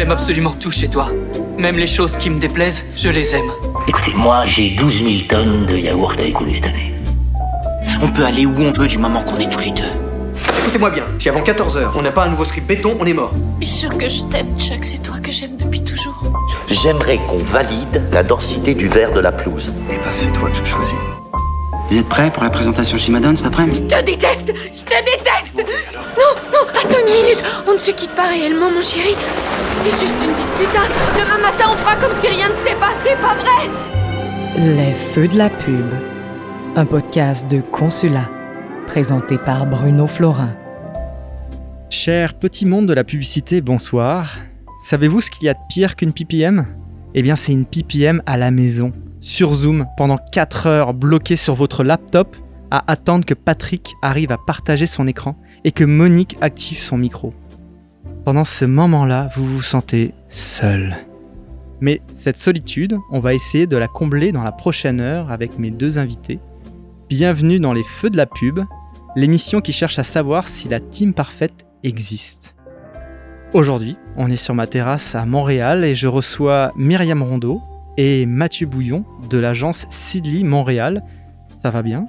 J'aime absolument tout chez toi. Même les choses qui me déplaisent, je les aime. Écoutez, moi, j'ai 12 000 tonnes de yaourt à écouler cette année. On peut aller où on veut du moment qu'on est tous les deux. Écoutez-moi bien, si avant 14h on n'a pas un nouveau script béton, on est mort. Bien sûr que je t'aime, Chuck, c'est toi que j'aime depuis toujours. J'aimerais qu'on valide la densité du verre de la pelouse. Eh ben, c'est toi que je choisis. Vous êtes prêts pour la présentation chez Madone cet après-midi? Je te déteste Je te déteste Non, non, attends une minute On ne se quitte pas réellement, mon chéri. C'est juste une dispute. hein. Demain matin, on fera comme si rien ne s'était passé, pas vrai? Les Feux de la Pub, un podcast de Consulat, présenté par Bruno Florin. Cher petit monde de la publicité, bonsoir. Savez-vous ce qu'il y a de pire qu'une PPM Eh bien, c'est une PPM à la maison, sur Zoom, pendant 4 heures, bloqué sur votre laptop, à attendre que Patrick arrive à partager son écran et que Monique active son micro. Pendant ce moment-là, vous vous sentez seul. Mais cette solitude, on va essayer de la combler dans la prochaine heure avec mes deux invités. Bienvenue dans les Feux de la Pub, l'émission qui cherche à savoir si la team parfaite existe. Aujourd'hui, on est sur ma terrasse à Montréal et je reçois Myriam Rondeau et Mathieu Bouillon de l'agence Sidley Montréal. Ça va bien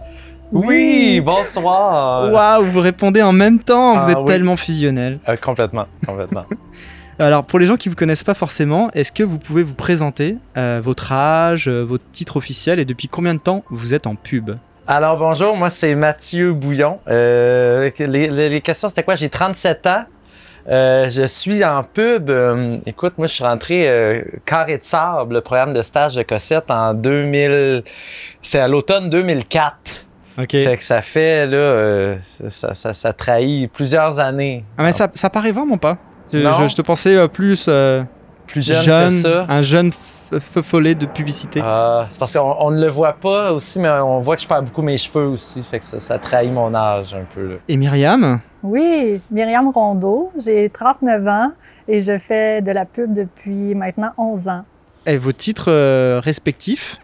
Oui, bonsoir. Waouh, vous répondez en même temps, vous Ah êtes oui. tellement fusionnels. Euh, complètement, complètement. Alors pour les gens qui ne vous connaissent pas forcément, est-ce que vous pouvez vous présenter euh, votre âge, euh, votre titre officiel et depuis combien de temps vous êtes en pub? Alors bonjour, moi c'est Mathieu Bouillon. Euh, les, les- les questions c'était quoi? J'ai 37 ans. Euh, je suis en pub. euh, écoute, moi je suis rentré euh, Carré de Sable, le programme de stage de Cossette en 2000. C'est à l'automne 2004. Ok. Fait que ça fait là, euh, ça, ça, ça trahit plusieurs années. Ah mais ça, ça paraît vraiment pas. Je, Non. je- je te pensais plus Plus jeune, que ça. un jeune follet de publicité. Ah, c'est parce qu'on on ne le voit pas aussi, mais on voit que je perds beaucoup mes cheveux aussi. Fait que ça, ça trahit mon âge un peu. Là. Et Myriam? Oui, Myriam Rondeau, j'ai 39 ans et je fais de la pub depuis maintenant 11 ans. et vos titres euh, respectifs?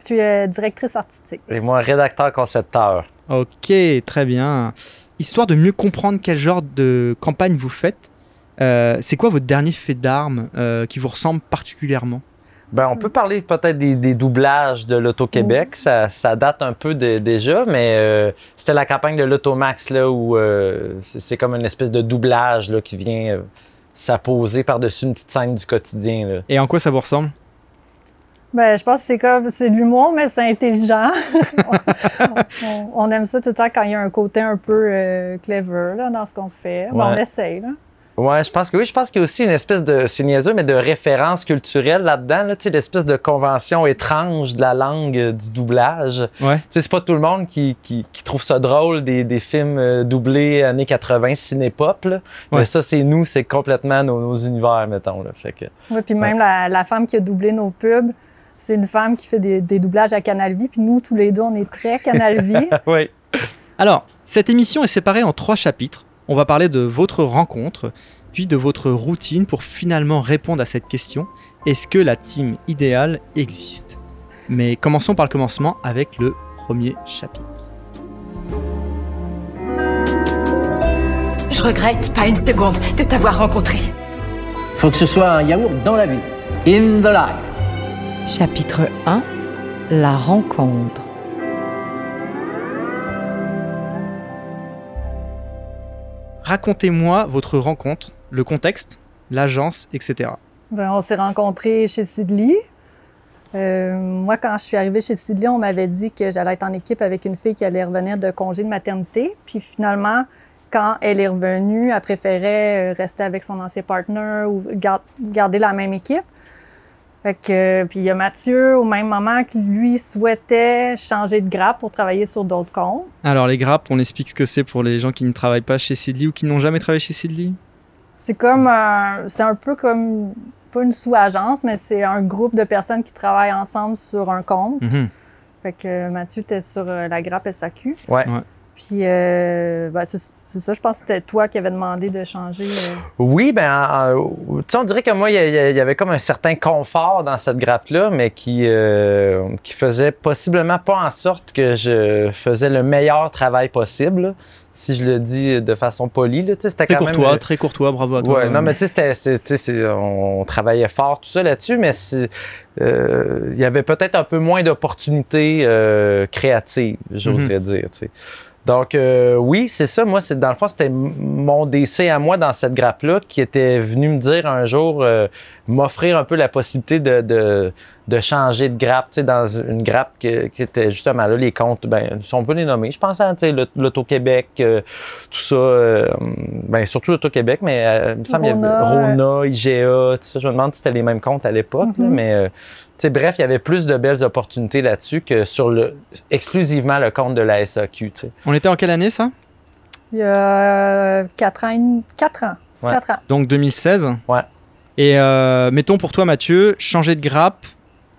Je suis euh, directrice artistique. Et moi, rédacteur-concepteur. Ok, très bien. Histoire de mieux comprendre quel genre de campagne vous faites, euh, c'est quoi votre dernier fait d'armes euh, qui vous ressemble particulièrement? Ben, on peut parler peut-être des, des doublages de l'Auto-Québec. Ça, ça date un peu de- déjà, mais euh, c'était la campagne de l'Automax, là, où euh, c'est c'est comme une espèce de doublage là, qui vient euh, s'apposer par-dessus une petite scène du quotidien. Là. Et en quoi ça vous ressemble? Ben, je pense que c'est comme c'est de l'humour, mais c'est intelligent. on, on aime ça tout le temps quand il y a un côté un peu euh, clever là, dans ce qu'on fait. Ben, on essaye. Là. Ouais, je pense que oui. Je pense qu'il y a aussi une espèce de, c'est niaiseux, mais de référence culturelle là-dedans, là, tu sais, l'espèce de convention étrange de la langue euh, du doublage. Ouais. Tu sais, c'est pas tout le monde qui, qui, qui trouve ça drôle des, des films euh, doublés années 80 cinépop, là. Ouais. Mais ça, c'est nous, c'est complètement nos, nos univers, mettons, là. Fait que, Ouais, puis même la, la femme qui a doublé nos pubs, c'est une femme qui fait des, des doublages à Canal Vie. Puis nous, tous les deux, on est très Canal Vie. oui. Alors, cette émission est séparée en trois chapitres. On va parler de votre rencontre, puis de votre routine pour finalement répondre à cette question est-ce que la team idéale existe? Mais commençons par le commencement avec le premier chapitre. Je regrette pas une seconde de t'avoir rencontré. Faut que ce soit un yaourt dans la vie. In the life. Chapitre 1 La rencontre. Racontez-moi votre rencontre, le contexte, l'agence, etc. Ben, on s'est rencontrés chez Sidley. Euh, moi, quand je suis arrivée chez Sidley, on m'avait dit que j'allais être en équipe avec une fille qui allait revenir de congé de maternité. Puis finalement, quand elle est revenue, elle préférait euh, rester avec son ancien partner ou gar- garder la même équipe. Fait que, euh, puis il y a Mathieu, au même moment, qui lui souhaitait changer de grappe pour travailler sur d'autres comptes. Alors les grappes, on explique ce que c'est pour les gens qui ne travaillent pas chez Sidley ou qui n'ont jamais travaillé chez Sidley? C'est comme un, c'est un peu comme pas une sous-agence, mais c'est un groupe de personnes qui travaillent ensemble sur un compte. Mhm. Fait que euh, Mathieu était sur euh, la grappe SAQ. Ouais. Ouais. Puis euh, ben, c'est ça, je pense que c'était toi qui avais demandé de changer. euh. Oui, ben, en- en- tu sais, on dirait que moi, il y, avait comme un certain confort dans cette grappe-là, mais qui, euh, qui faisait possiblement pas en sorte que je faisais le meilleur travail possible. là. si je le dis de façon polie. Là, c'était Très quand courtois, très courtois, bravo à toi. Ouais, non, mais tu sais, on travaillait fort, tout ça là-dessus, mais euh, il y avait peut-être un peu moins d'opportunités euh, créatives, j'oserais dire. tu sais. Donc, euh, oui, c'est ça. Moi, c'est dans le fond, c'était mon décès à moi dans cette grappe-là qui était venu me dire un jour, euh, m'offrir un peu la possibilité de, de, de changer de grappe, tu sais, dans une grappe que- qui était justement là, les comptes, ben, si on peut les nommer. Je pense à tu sais, l'Aut- l'Auto-Québec, euh, tout ça, euh, ben, surtout l'Auto-Québec, mais euh, il me semble qu'il y avait Rona, IGA, tout ça. Je me demande si c'était les mêmes comptes à l'époque, là, Mhm. mais euh, tu sais, bref, il y avait plus de belles opportunités là-dessus que sur le exclusivement le compte de la SAQ. On était en quelle année ça? Il y a 4 ans. et demi- Quatre ans. Ouais. Quatre ans. Donc 2016. Ouais. Et euh, mettons pour toi Mathieu, changer de grappe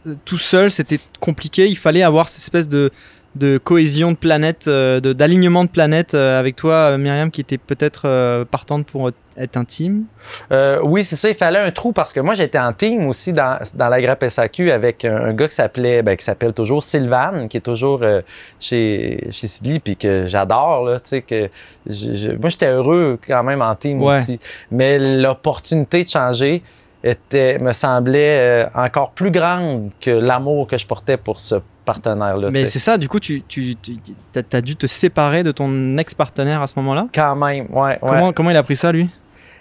euh, tout seul, c'était compliqué. Il fallait avoir cette espèce de, de cohésion de planète, euh, de- d'alignement de planète euh, avec toi, Myriam, qui était peut-être partante pour être intime? Euh, oui, c'est ça. Il fallait un trou parce que moi, j'étais en team aussi dans, dans la grappe SAQ avec un, gars qui s'appelait, ben, qui s'appelle toujours Sylvan, qui est toujours euh, chez, chez Sidley, puis que j'adore, là, tu sais, que je- je- moi, j'étais heureux quand même en team Ouais. aussi. Mais l'opportunité de changer était, me semblait euh, encore plus grande que l'amour que je portais pour ce partenaire-là. Mais tu sais. c'est ça, du coup, tu, tu, as, dû te séparer de ton ex-partenaire à ce moment-là? Quand même, ouais. ouais. comment, comment il a pris ça, lui?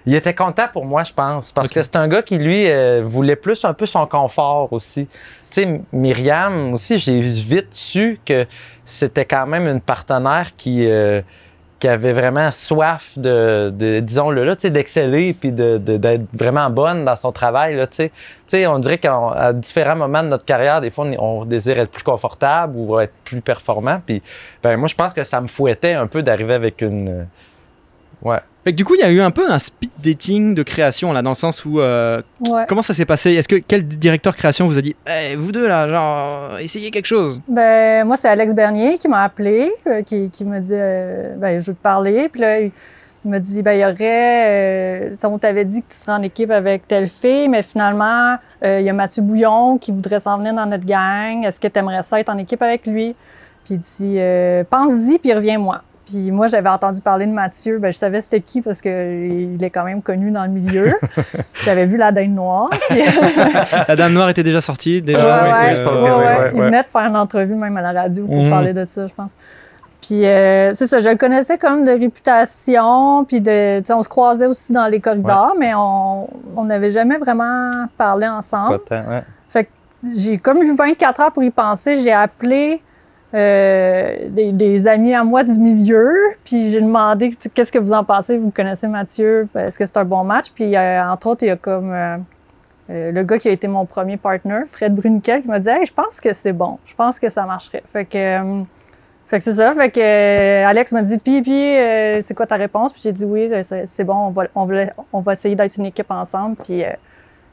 Il était content pour moi, je pense, parce que c'est un gars qui, lui, euh, voulait plus un peu son confort aussi. Tu sais, Myriam aussi, j'ai vite su que c'était quand même une partenaire qui, euh, qui avait vraiment soif de, de disons-le là, tu sais, d'exceller puis de- de- d'être vraiment bonne dans son travail, là, tu sais. Tu sais, on dirait qu'à différents moments de notre carrière, des fois, on, on désire être plus confortable ou être plus performant. Puis, ben, moi, je pense que ça me fouettait un peu d'arriver avec une... euh, Ouais. Fait que du coup, il y a eu un peu un speed dating de création, là, dans le sens où. euh, Ouais. Comment ça s'est passé? Est-ce que quel directeur création vous a dit Eh, vous deux, là, genre, essayez quelque chose? Ben, moi, c'est Alex Bernier qui m'a appelé, euh, qui, qui m'a dit euh, ben, je veux te parler. Puis là, il il m'a dit ben, il y aurait. euh, on t'avait dit que tu serais en équipe avec telle fille, mais finalement, il y a Mathieu Bouillon qui voudrait s'en venir dans notre gang. Est-ce que tu aimerais ça être en équipe avec lui? Puis il dit pense-y, puis reviens-moi. Puis moi, j'avais entendu parler de Mathieu. Ben, je savais c'était qui parce qu'il est quand même connu dans le milieu. J'avais vu la Dame Noire. Puis- La Dame Noire était déjà sortie, déjà. Ouais, oui, ouais, je pense ouais, que oui, ouais. ouais, Il venait de faire une entrevue même à la radio pour Mhm. parler de ça, je pense. Puis euh, c'est ça, je le connaissais comme de réputation, puis de, on se croisait aussi dans les corridors, mais on on n'avait jamais vraiment parlé ensemble. Pas tant, ouais. Fait que j'ai comme eu 24 heures pour y penser. J'ai appelé euh, des, amis à moi du milieu, puis j'ai demandé qu'est-ce que vous en pensez? Vous connaissez Mathieu, est-ce que c'est un bon match? Puis euh, entre autres, il y a comme euh, le gars qui a été mon premier partner, Fred Bruniquel, qui m'a dit Hey, je pense que c'est bon, je pense que ça marcherait. Fait que. fait que c'est ça. Fait que Alex m'a dit puis puis c'est quoi ta réponse? Puis j'ai dit oui, c'est bon, on va on va, on va essayer d'être une équipe ensemble. Puis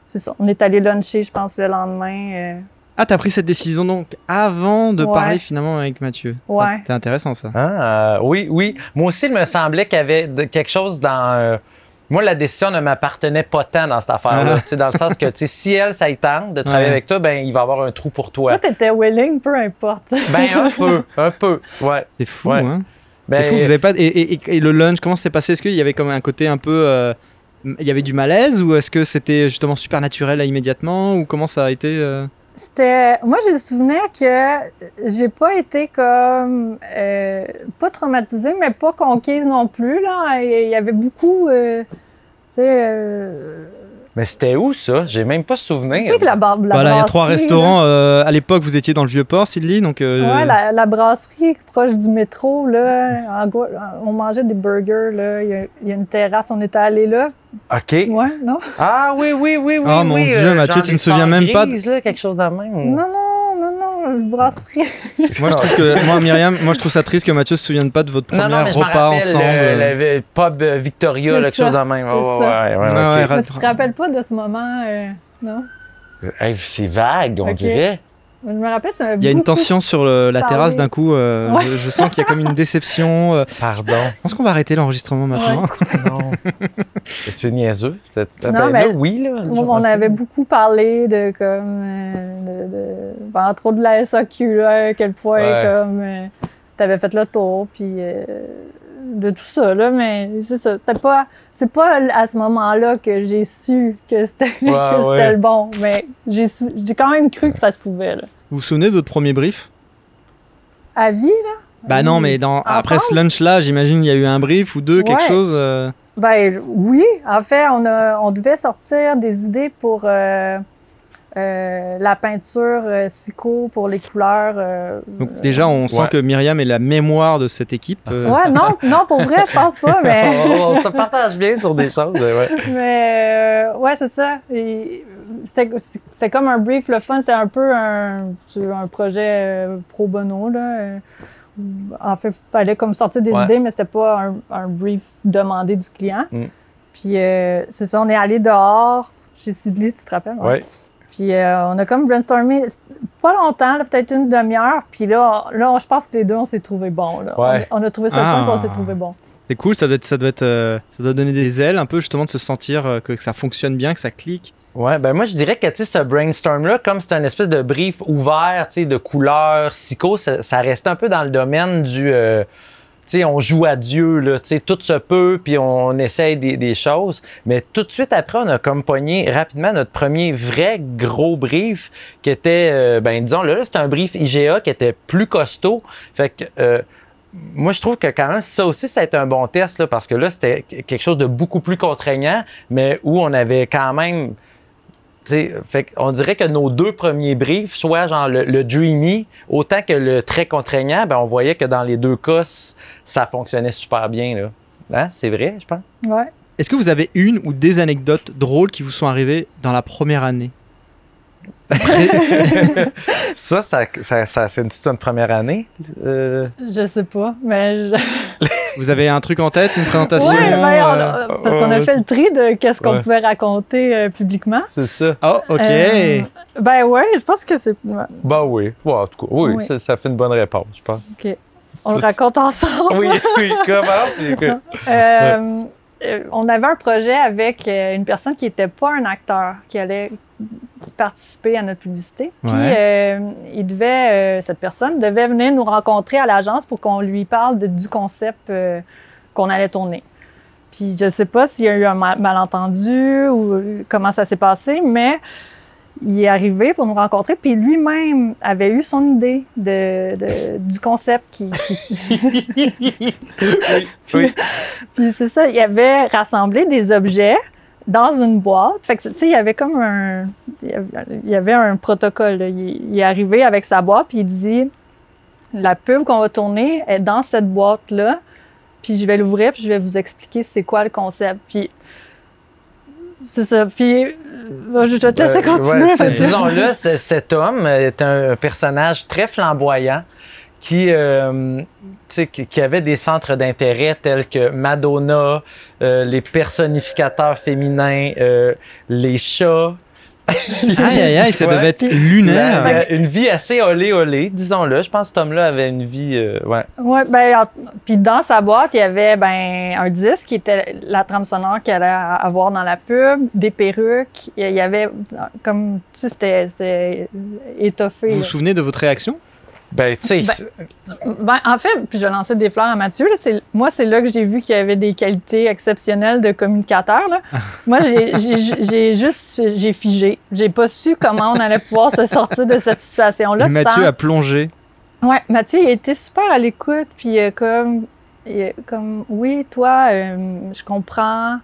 c'est ça. On est allé luncher, je pense, le lendemain. Euh, Ah, t'as pris cette décision donc avant de Ouais. parler finalement avec Mathieu. Ouais. C'est intéressant ça. Ah, euh, oui, oui. Moi aussi, il me semblait qu'il y avait de- quelque chose dans. euh, moi, la décision ne m'appartenait pas tant dans cette affaire-là. Ah. Tu sais, Dans le sens que tu sais, si elle, ça y tente de travailler Ouais. avec toi, ben il va y avoir un trou pour toi. Toi, t'étais willing, peu importe. Ben, un peu, un peu. Ouais. C'est fou, Ouais. hein Ben, fou, vous avez pas... et, et- et- et le lunch, comment s'est passé? Est-ce qu'il y avait comme un côté un peu... euh, Il y avait du malaise ou est-ce que c'était justement super naturel là, immédiatement ou comment ça a été euh? C'était. Moi, j'ai le souvenir que j'ai pas été comme. euh, pas traumatisée, mais pas conquise non plus. Là. Il y avait beaucoup. euh, tu sais. euh, Mais c'était où ça? J'ai même pas souvenir. tu sais que la, bar- la Voilà, il y a trois restaurants. euh, à l'époque, vous étiez dans le Vieux-Port, Sidley, donc... euh, Ouais, la, la brasserie proche du métro, là, en on mangeait des burgers, là. Il y a, il y a une terrasse, on était allés là. OK. Ouais, non? Ah oui, oui, oui, oui. Oh, mon Dieu, Mathieu, genre tu ne des souviens même pas de- là, quelque chose de même. Non, non, non, une brasserie. Moi, je trouve que... Moi, Myriam, moi, je trouve ça triste que Mathieu se souvienne pas de votre premier Non, non, repas rappelle ensemble. le, le- le pub euh, Victoria, là, quelque ça, chose de même. Ouais, ouais, ouais, ouais, Ah ok. ouais, Mais ra- tu te rappelles pas de ce moment, euh, non? Hey, c'est vague, on dirait. Je me rappelle, m'avais Il y a une tension sur le- la terrasse d'un coup. euh, Ouais. je, je sens qu'il y a comme une déception. euh. Pardon. Je pense qu'on va arrêter l'enregistrement maintenant. non. C'est niaiseux. C'est... Ah, Non, ben, mais là, oui, là. On, on avait beaucoup parlé de comme euh, de, de- ben, autres de la SAQ là, à quel point Ouais. comme tu avais fait le tour puis euh, de tout ça, là, mais c'est ça. C'était pas, c'est pas à ce moment-là que j'ai su que c'était, Ouais, que c'était ouais. le bon, mais j'ai, j'ai quand même cru que ça se pouvait, là. Vous vous souvenez de votre premier brief? À vie, là? Bah non, mais dans, après ce lunch-là, j'imagine il y a eu un brief ou deux, quelque chose. euh, Ben oui, en fait, on, a, on devait sortir des idées pour euh, euh, la peinture euh, Sico pour les couleurs. euh, Donc déjà, on sent Ouais. que Myriam est la mémoire de cette équipe. euh. Ouais, non, non, pour vrai, je pense pas, mais. on, on se partage bien sur des choses. Ouais. Mais euh, ouais, c'est ça. Et C'était c'était comme un brief, le fun, c'était un peu un, un projet euh, pro bono. Là. En fait, il fallait comme sortir des Ouais. idées, mais c'était pas un, un brief demandé du client. Mm. Puis euh, c'est ça, on est allé dehors chez Sidley, tu te rappelles? Ouais. Puis euh, on a comme brainstormé pas longtemps, là, peut-être une demi-heure. Puis là, là, je pense que les deux, on s'est trouvé bons. là. Ouais. On, on a trouvé ça Ah. fun, on s'est trouvé bon. C'est cool, ça doit, être, ça, doit être, euh, ça doit donner des ailes un peu justement de se sentir euh, que, que ça fonctionne bien, que ça clique. Ouais, ben moi je dirais que tu sais, ce brainstorm-là, comme c'est un espèce de brief ouvert, tu sais, de couleurs, psycho, ça, ça reste un peu dans le domaine du. euh, on joue à Dieu, là, tout se peut, puis on essaye des, choses. Mais tout de suite après, on a comme rapidement notre premier vrai gros brief qui était, euh, ben disons, là, là, c'était un brief IGA qui était plus costaud. Fait que. euh, moi, je trouve que quand même, ça aussi, ça a été un bon test, parce que là, c'était quelque chose de beaucoup plus contraignant, mais où on avait quand même fait on dirait que nos deux premiers briefs, soit genre le, le dreamy, autant que le très contraignant, ben on voyait que dans les deux cas, ça fonctionnait super bien. Là. Hein? C'est vrai, je pense? Ouais. Est-ce que vous avez une ou des anecdotes drôles qui vous sont arrivées dans la première année? Ça, ça, ça, ça- c'est une, c'est une première année. Euh, Je sais pas, mais. Je... Vous avez un truc en tête, une présentation? Ouais, ben, on euh, a- parce qu'on a fait le tri de qu'est-ce qu'on Ouais. pouvait raconter euh, publiquement. c'est ça. Oh, ok. Euh, ben ouais, je pense que c'est. Bah oui. Ouais, en tout cas, oui, Oui. Ça, ça fait une bonne réponse, je pense. OK. On le raconte ensemble. Oui, oui, comment? Euh, on avait un projet avec une personne qui n'était pas un acteur, qui allait participer à notre publicité. Puis Ouais. euh, il devait, euh, cette personne devait venir nous rencontrer à l'agence pour qu'on lui parle de- du concept euh, qu'on allait tourner. Puis je sais pas s'il y a eu un ma- malentendu ou comment ça s'est passé, mais il est arrivé pour nous rencontrer, puis lui-même avait eu son idée de, de- du concept qui, qui- oui. puis c'est ça, il avait rassemblé des objets dans une boîte. Fait que, tu sais, il y avait comme un... Il y avait- un protocole. là. Il, il est arrivé avec sa boîte, puis il dit, la pub qu'on va tourner est dans cette boîte-là, puis je vais l'ouvrir, puis je vais vous expliquer c'est quoi le concept. Puis... C'est ça. Puis, euh, je vais te laisser Euh, continuer. ouais, Disons-le, cet homme est un personnage très flamboyant qui, euh, tu sais, qui, qui avait des centres d'intérêt tels que Madonna, euh, les personnificateurs féminins, euh, les chats. Aïe, aïe, aïe, ça Ouais. devait être Il lunaire. avait une vie assez olé olé, disons-le. Je pense que cet homme-là avait une vie. euh, ouais. Ouais, ben, en- puis dans sa boîte, il y avait ben, un disque qui était la trame sonore qu'il allait avoir dans la pub, des perruques. Il y avait comme, tu sais, c'était- étoffé. Vous vous souvenez de votre réaction? Ben, tu sais. Ben, Ben, en fait, puis je lançais des fleurs à Mathieu. là, moi, c'est là que j'ai vu qu'il y avait des qualités exceptionnelles de communicateur. là. moi, j'ai- juste j'ai figé. J'ai pas su comment on allait pouvoir se sortir de cette situation-là. Et Mathieu sans- a plongé. Ouais, Mathieu, il était super à l'écoute, puis euh, comme, il comme, oui, toi, euh, je comprends,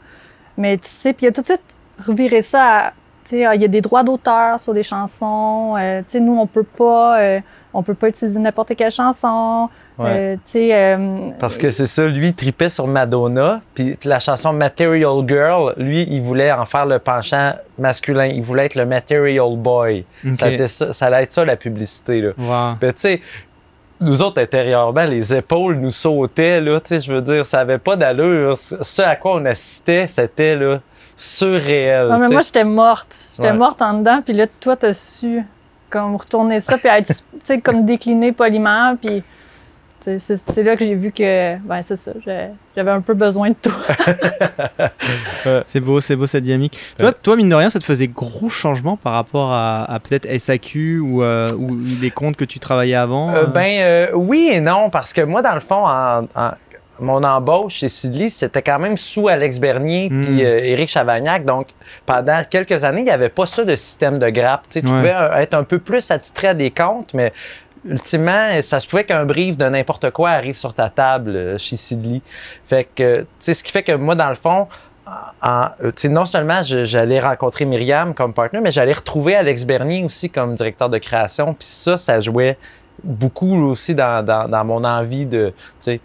mais tu sais, puis il a tout de suite reviré ça à, il y a des droits d'auteur sur les chansons, euh, tu sais, nous, on peut pas, euh, on peut pas utiliser n'importe quelle chanson, Ouais. euh, tu sais, euh, Parce que c'est ça, lui, il tripait sur Madonna, puis la chanson Material Girl, lui, il voulait en faire le penchant masculin. Il voulait être le Material Boy. Ça, était ça, ça allait être ça, la publicité, là. Wow. Ben, tu sais, nous autres, intérieurement, les épaules nous sautaient, là, tu sais, je veux dire, ça avait pas d'allure. Ce ce à quoi on assistait, c'était, là, surréel. non, mais moi, j'étais morte, j'étais Ouais. morte en dedans, puis là, toi, t'as su, comme, retourner ça, puis être, tu sais, comme décliner poliment, puis c'est- là que j'ai vu que, ben, c'est ça, j'avais un peu besoin de toi. C'est beau, c'est beau cette dynamique. Toi, toi, mine de rien, ça te faisait gros changements par rapport à, à peut-être SAQ ou, euh, ou les comptes que tu travaillais avant Euh, euh? ben euh, oui et non, parce que moi, dans le fond, en, en- mon embauche chez Sidley, c'était quand même sous Alex Bernier Mm. puis euh, Éric Chavagnac. Donc, pendant quelques années, il n'y avait pas ça de système de grappe. Tu sais, tu Ouais. pouvais euh, être un peu plus attitré à des comptes, mais ultimement, ça se pouvait qu'un brief de n'importe quoi arrive sur ta table euh, chez Sidley. Fait que, tu sais, ce qui fait que moi, dans le fond, en- non seulement j'allais rencontrer Myriam comme partenaire, mais j'allais retrouver Alex Bernier aussi comme directeur de création. Puis ça, ça jouait beaucoup aussi dans, dans- dans mon envie de, tu sais,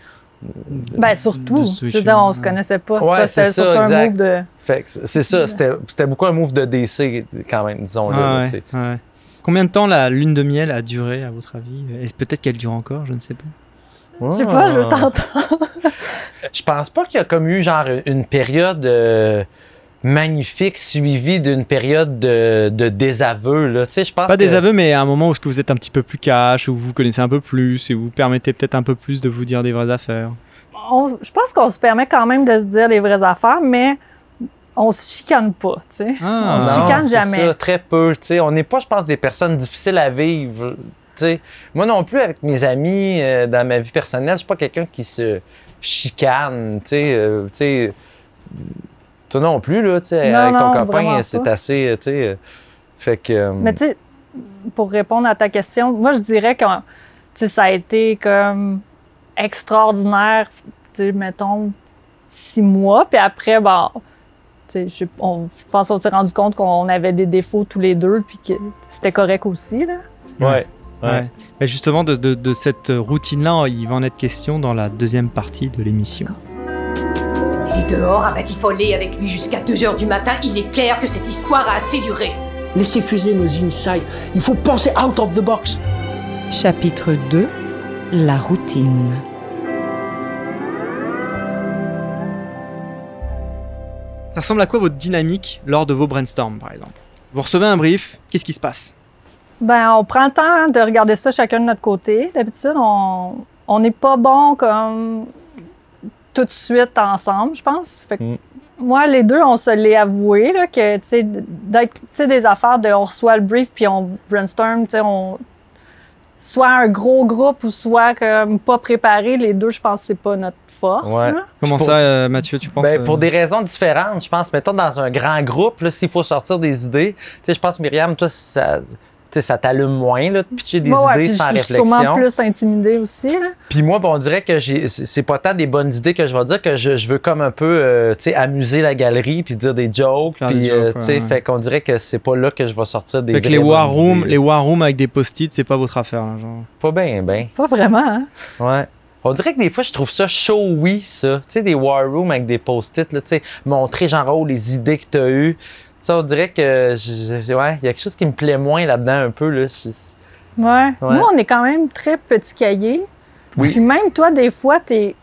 Ben, surtout. Je veux dire, on se connaissait pas. Ouais, c'est c'était ça, surtout un exact. move de. Fait que c'est ça, c'était c'était beaucoup un move de DC quand même, disons-le. Ah là, ouais, tu sais. ouais. Combien de temps la lune de miel a duré, à votre avis? Et peut-être qu'elle dure encore, je ne sais pas. Je sais pas, je veux Ah. t'entendre. Je pense pas qu'il y a comme eu genre une période euh, magnifique suivie d'une période de, de désaveu. Là. Tu sais, je pense Pas que- des aveux, mais à un moment où vous êtes un petit peu plus cash, où vous vous connaissez un peu plus, et vous permettez peut-être un peu plus de vous dire des vraies affaires? On- je pense qu'on se permet quand même de se dire les vraies affaires, mais on se chicane pas, tu sais. Ah. on se chicane jamais. ça, très peu. tu sais. On n'est pas, je pense, des personnes difficiles à vivre. tu sais. Moi non plus, avec mes amis, euh, dans ma vie personnelle, je suis pas quelqu'un qui se chicane. tu sais, euh, tu sais. Toi non plus, là, tu sais, avec ton copain, c'est assez. euh, tu sais, euh, fait que. euh, Mais tu sais, pour répondre à ta question, moi je dirais que tu sais, ça a été comme extraordinaire, tu sais, mettons, six mois. Puis après, bon, tu sais, je, on- je pense qu'on s'est rendu compte qu'on avait des défauts tous les deux, puis que c'était correct aussi. Là. ouais. Ouais. Mais justement, de, de- de cette routine-là, il va en être question dans la deuxième partie de l'émission. Dehors à batifoler avec lui jusqu'à 2h du matin. Il est clair que cette histoire a assez duré. Laissez fuser nos insides. Il faut penser out of the box. Chapitre 2 La routine. Ça ressemble à quoi votre dynamique lors de vos brainstorms, par exemple? Vous recevez un brief, qu'est-ce qui se passe? Ben, on prend le temps de regarder ça chacun de notre côté. D'habitude, on on n'est pas bon comme tout de suite ensemble, je pense. Fait que Mm. Moi, les deux, on se l'est avoué, là, que, tu sais, d'être, tu sais, des affaires de on reçoit le brief puis on brainstorm, tu sais, on. Soit un gros groupe ou soit comme pas préparé, les deux, je pense que c'est pas notre force. Ouais. là. Comment Pour- ça, euh, Mathieu, tu penses Ben, euh, pour des raisons différentes, je pense. Mettons, dans un grand groupe, là, s'il faut sortir des idées, tu sais, je pense, Myriam, toi, ça, sais, ça t'allume moins, là, de pitcher des Ouais, ouais, idées puis sans je suis sûrement réflexion. plus intimidée aussi. Là. Puis moi, bon, on dirait que j'ai, c'est pas tant des bonnes idées que je vais dire, que je, je veux comme un peu, euh, amuser la galerie, puis dire des jokes, puis, des euh, jokes, tu sais, ouais, ouais. fait qu'on dirait que c'est pas là que je vais sortir des Fait que les war idées, les war rooms avec des post-it, c'est pas votre affaire. là, genre. Pas bien, ben. Pas vraiment, hein? Ouais. On dirait que des fois, je trouve ça showy, ça. Tu sais, des war rooms avec des post-it, là, tu sais, montrer genre, oh, les idées que tu as eues. Tu sais, on dirait que, je- je- ouais, il y a quelque chose qui me plaît moins là-dedans un peu, là. Je- Ouais. Ouais. Nous, on est quand même très petit cahier. Oui. Puis même toi, des fois, t'es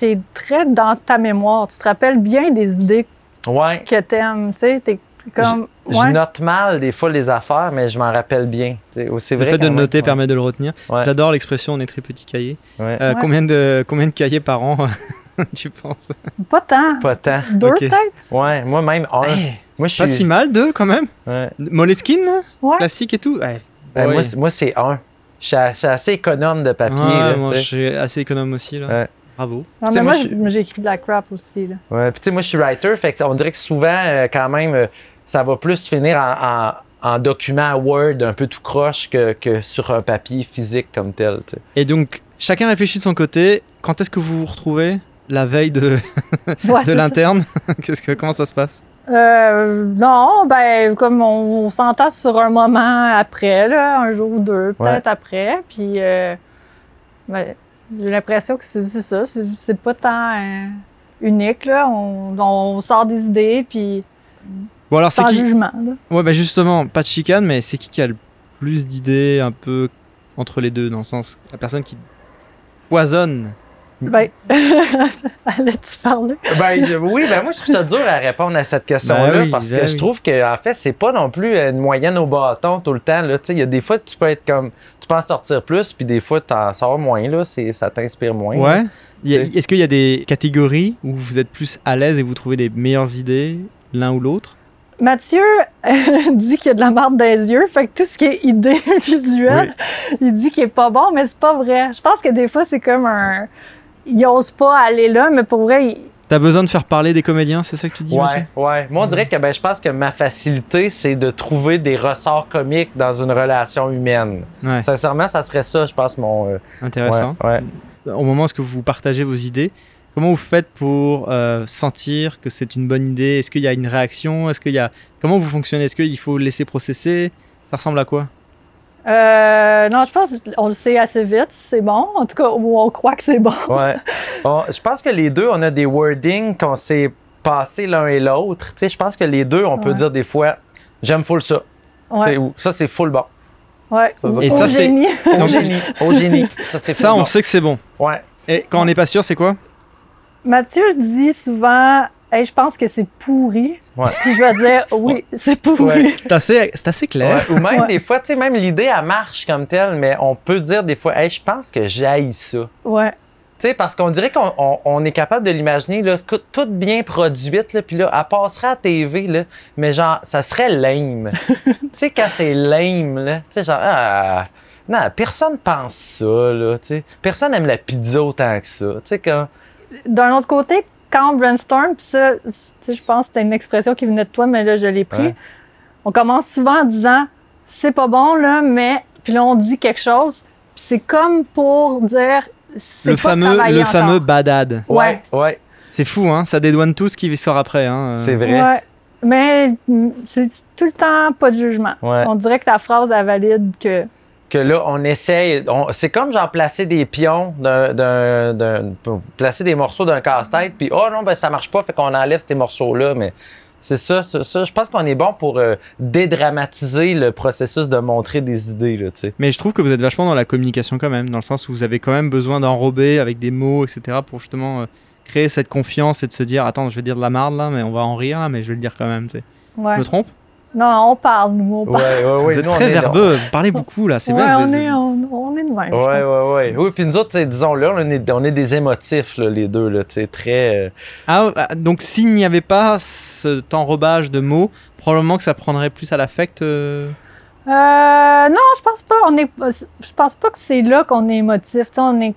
es très dans ta mémoire. Tu te rappelles bien des idées Ouais. que t'aimes. Tu sais, t'es comme. Je ouais. note mal des fois les affaires, mais je m'en rappelle bien. Tu C'est Le vrai fait de le même, noter ouais. permet de le retenir. Ouais. J'adore l'expression on est très petit cahier. Ouais. Euh, Ouais. combien, de, combien de cahiers par an? tu penses? Pas tant. Pas tant. Deux, peut-être? Ouais, moi même un. Moi je Pas suis. si mal, deux quand même. Ouais. Moleskine, là? Ouais. classique et tout? Ouais. Ben, Ouais. moi, c'est- moi c'est un. Je suis, assez économe de papier. Ouais, là, moi, je suis assez économe aussi. Là. Ouais. Bravo. Non, mais moi, moi, je- j- j'ai écrit de la crap aussi. Là. Ouais, puis tu sais, moi, je suis writer, fait qu'on dirait que souvent, euh, quand même, euh, ça va plus finir en, en- en document Word un peu tout croche que, que sur un papier physique comme tel. Et donc, chacun réfléchit de son côté. Quand est-ce que vous vous retrouvez? La veille de, Ouais, de l'interne? Qu'est-ce que Comment ça se passe? Euh, non, ben, comme on, on s'entend sur un moment après, là, un jour ou deux, peut-être après. Puis, euh, ben, j'ai l'impression que c'est ça. C'est pas tant euh, unique. Là. On, on sort des idées, puis Bon, alors sans qui jugement. Là. Ouais, bah justement, pas de chicane, mais c'est qui qui a le plus d'idées un peu entre les deux, dans le sens, la personne qui poisonne Ben, allais-tu parler? Ben, je- oui, ben moi, je trouve ça dur à répondre à cette question-là Ben oui, parce que ben je trouve que, en fait, c'est pas non plus une moyenne au bâton tout le temps. là. Tu sais, Il y a des fois, tu peux être comme. Tu peux en sortir plus, puis des fois, tu en sors moins. Là, C'est- ça t'inspire moins. Ouais. Est-ce qu'il y a des catégories où vous êtes plus à l'aise et vous trouvez des meilleures idées l'un ou l'autre? Mathieu dit qu'il y a de la marde dans les yeux, fait que tout ce qui est idée visuelle, il dit qu'il est pas bon, mais c'est pas vrai. Je pense que des fois, c'est comme un. Il ose pas aller là, mais pour vrai, T'as besoin de faire parler des comédiens, c'est ça que tu dis Mathieu Ouais, ouais. Moi, on dirait que ben, je pense que ma facilité, c'est de trouver des ressorts comiques dans une relation humaine. Ouais. Sincèrement, ça serait ça, je pense, mon. euh, Intéressant. Ouais, ouais. Au moment où est-ce que vous partagez vos idées, comment vous faites pour euh, sentir que c'est une bonne idée? Est-ce qu'il y a une réaction? Est-ce qu'il y a comment vous fonctionnez? Est-ce qu'il faut le laisser processer? Ça ressemble à quoi? Euh, non, je pense qu'on le sait assez vite, c'est bon. En tout cas, on croit que c'est bon. Ouais. On- je pense que les deux, on a des wordings qu'on s'est passés l'un et l'autre. Tu sais, je pense que les deux, on peut Ouais. dire des fois, j'aime full ça. Tu sais, Ouais. ou ça, c'est full bon. Ouais. Ça va. Et Au ça, c'est- génie. Au génie. Au génie. Ça, c'est Ça, on bon. sait que c'est bon. Ouais. Et quand on n'est pas sûr, c'est quoi? Mathieu dit souvent, hey, je pense que c'est pourri. Ouais. Puis je vais dire, oui, c'est pourri. Ouais. C'est assez, c'est assez clair. Ouais, Ou même Ouais. des fois, tu sais, même l'idée, elle marche comme telle, mais on peut dire des fois, hey, je pense que j'haïs ça. Ouais. Tu sais, parce qu'on dirait qu'on on- on est capable de l'imaginer, toute bien produite, là, puis là, elle passerait à TV, là, mais genre, ça serait lame. tu sais, quand c'est lame, là, tu sais, genre, ah, non, personne pense ça, là, tu sais. Personne aime la pizza autant que ça. Tu sais, quand. D'un autre côté, quand on brainstorm, puis ça, je pense que c'était une expression qui venait de toi, mais là, je l'ai pris. Ouais. On commence souvent en disant, c'est pas bon, là, mais. Puis là, on dit quelque chose. Puis c'est comme pour dire, c'est Le pas fameux, le encore. fameux badad. Ouais. Ouais, C'est fou, hein Ça dédouane tout ce qui sort après. Hein. c'est vrai. Ouais. Mais mm, c'est tout le temps pas de jugement. Ouais. On dirait que ta phrase, elle valide que. Que là, on essaye. on- c'est comme genre placer des pions, d'un, d'un- d'un- placer des morceaux d'un casse-tête, puis oh non, ben ça marche pas, fait qu'on enlève ces morceaux-là. Mais c'est ça, ça, ça, je pense qu'on est bon pour euh, dédramatiser le processus de montrer des idées, là, tu sais. Mais je trouve que vous êtes vachement dans la communication quand même, dans le sens où vous avez quand même besoin d'enrober avec des mots, etc., pour justement euh, créer cette confiance et de se dire, attends, je vais dire de la marde là, mais on va en rire là, mais je vais le dire quand même. tu sais. Ouais. Je me trompe? Non, on parle, nous, on parle. Ouais, ouais, ouais. Vous êtes nous, on très est- verbeux, vous parlez beaucoup là, c'est Ouais, vrai. on, est, on, on est de même. Ouais, ouais, ouais. Oui, puis nous autres, disons-le, on est, on est des émotifs, là, les deux, là, tu sais, très. euh, Ah, ah, donc s'il n'y avait pas cet enrobage de mots, probablement que ça prendrait plus à l'affect. euh, Euh, non, je pense pas. On est, je pense pas que c'est là qu'on est émotif. Tu sais, on est.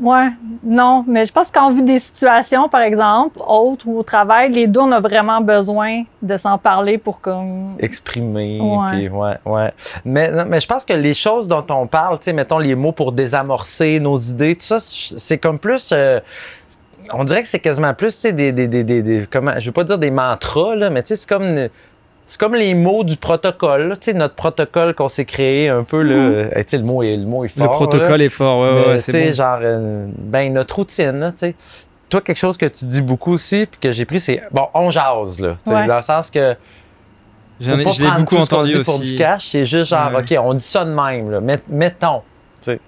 Ouais, non. Mais je pense qu'en vue des situations, par exemple, autres ou au travail, les deux, on a vraiment besoin de s'en parler pour comme. exprimer. Ouais. puis ouais, ouais. Mais, non, mais je pense que les choses dont on parle, tu sais, mettons les mots pour désamorcer nos idées, tout ça, c'est comme plus. euh, on dirait que c'est quasiment plus, tu sais, des, des, des, des- des- comment, je veux pas dire des mantras, là, mais tu sais, c'est comme. C'est comme les mots du protocole, tu sais, notre protocole qu'on s'est créé un peu, là. Tu sais, le mot est, le mot est fort. Le protocole là. est fort, ouais, Mais, ouais, c'est bon. genre, euh, ben, notre routine, là, tu sais. Toi, quelque chose que tu dis beaucoup aussi, puis que j'ai pris, c'est, bon, on jase, là. tu sais, Ouais. Dans le sens que. J'en ai- je l'ai beaucoup tout ce qu'on entendu dit pour aussi. du cash, c'est juste genre, Ouais. OK, on dit ça de même, là. Met- mettons, tu sais.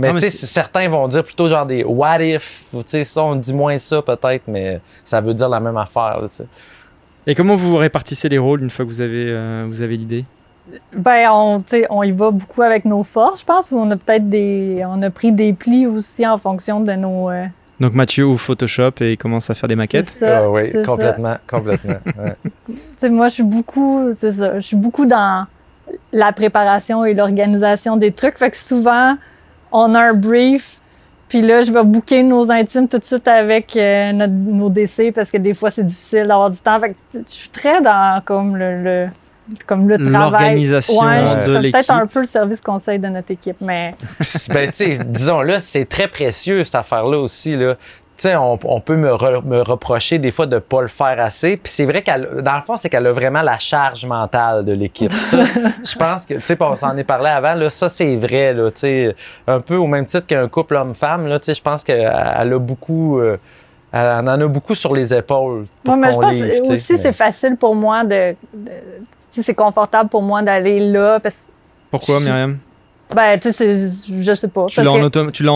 Mais Non, mais tu sais, certains vont dire plutôt genre des what if, tu sais, ça, on dit moins ça peut-être, mais ça veut dire la même affaire, là, tu sais. Et comment vous répartissez les rôles une fois que vous avez, euh, vous avez l'idée? Ben, on, on y va beaucoup avec nos forces, je pense. ou On a peut-être des. On a pris des plis aussi en fonction de nos. euh, Donc Mathieu ouvre Photoshop et il commence à faire des maquettes? c'est ça, Ah oui, ça. complètement, complètement. ouais. Moi, je suis beaucoup, c'est ça, je suis beaucoup dans la préparation et l'organisation des trucs. Fait que souvent, on a un brief, puis là, je vais booker nos intimes tout de suite avec euh, notre- nos DC parce que des fois, c'est difficile d'avoir du temps. Fait que je suis très dans comme le, le- comme le travail. L'organisation Ouais, je suis de peut-être un peu le service conseil de notre équipe, mais ben, tu sais, disons-le, c'est très précieux, cette affaire-là aussi, là. Tu sais, on, on peut me, re- me reprocher des fois de ne pas le faire assez. Puis c'est vrai qu'elle, dans le fond, c'est qu'elle a vraiment la charge mentale de l'équipe. Ça, je pense que, tu sais, on s'en est parlé avant, là, ça, c'est vrai, là, tu sais, un peu au même titre qu'un couple homme-femme, là, tu sais, je pense qu'elle elle a beaucoup, euh, elle en a beaucoup sur les épaules. pour Ouais, mais je pense livre, aussi mais- c'est facile pour moi de, c'est confortable pour moi d'aller là parce que Pourquoi Myriam? Ben tu sais je sais pas tu l'as, en que-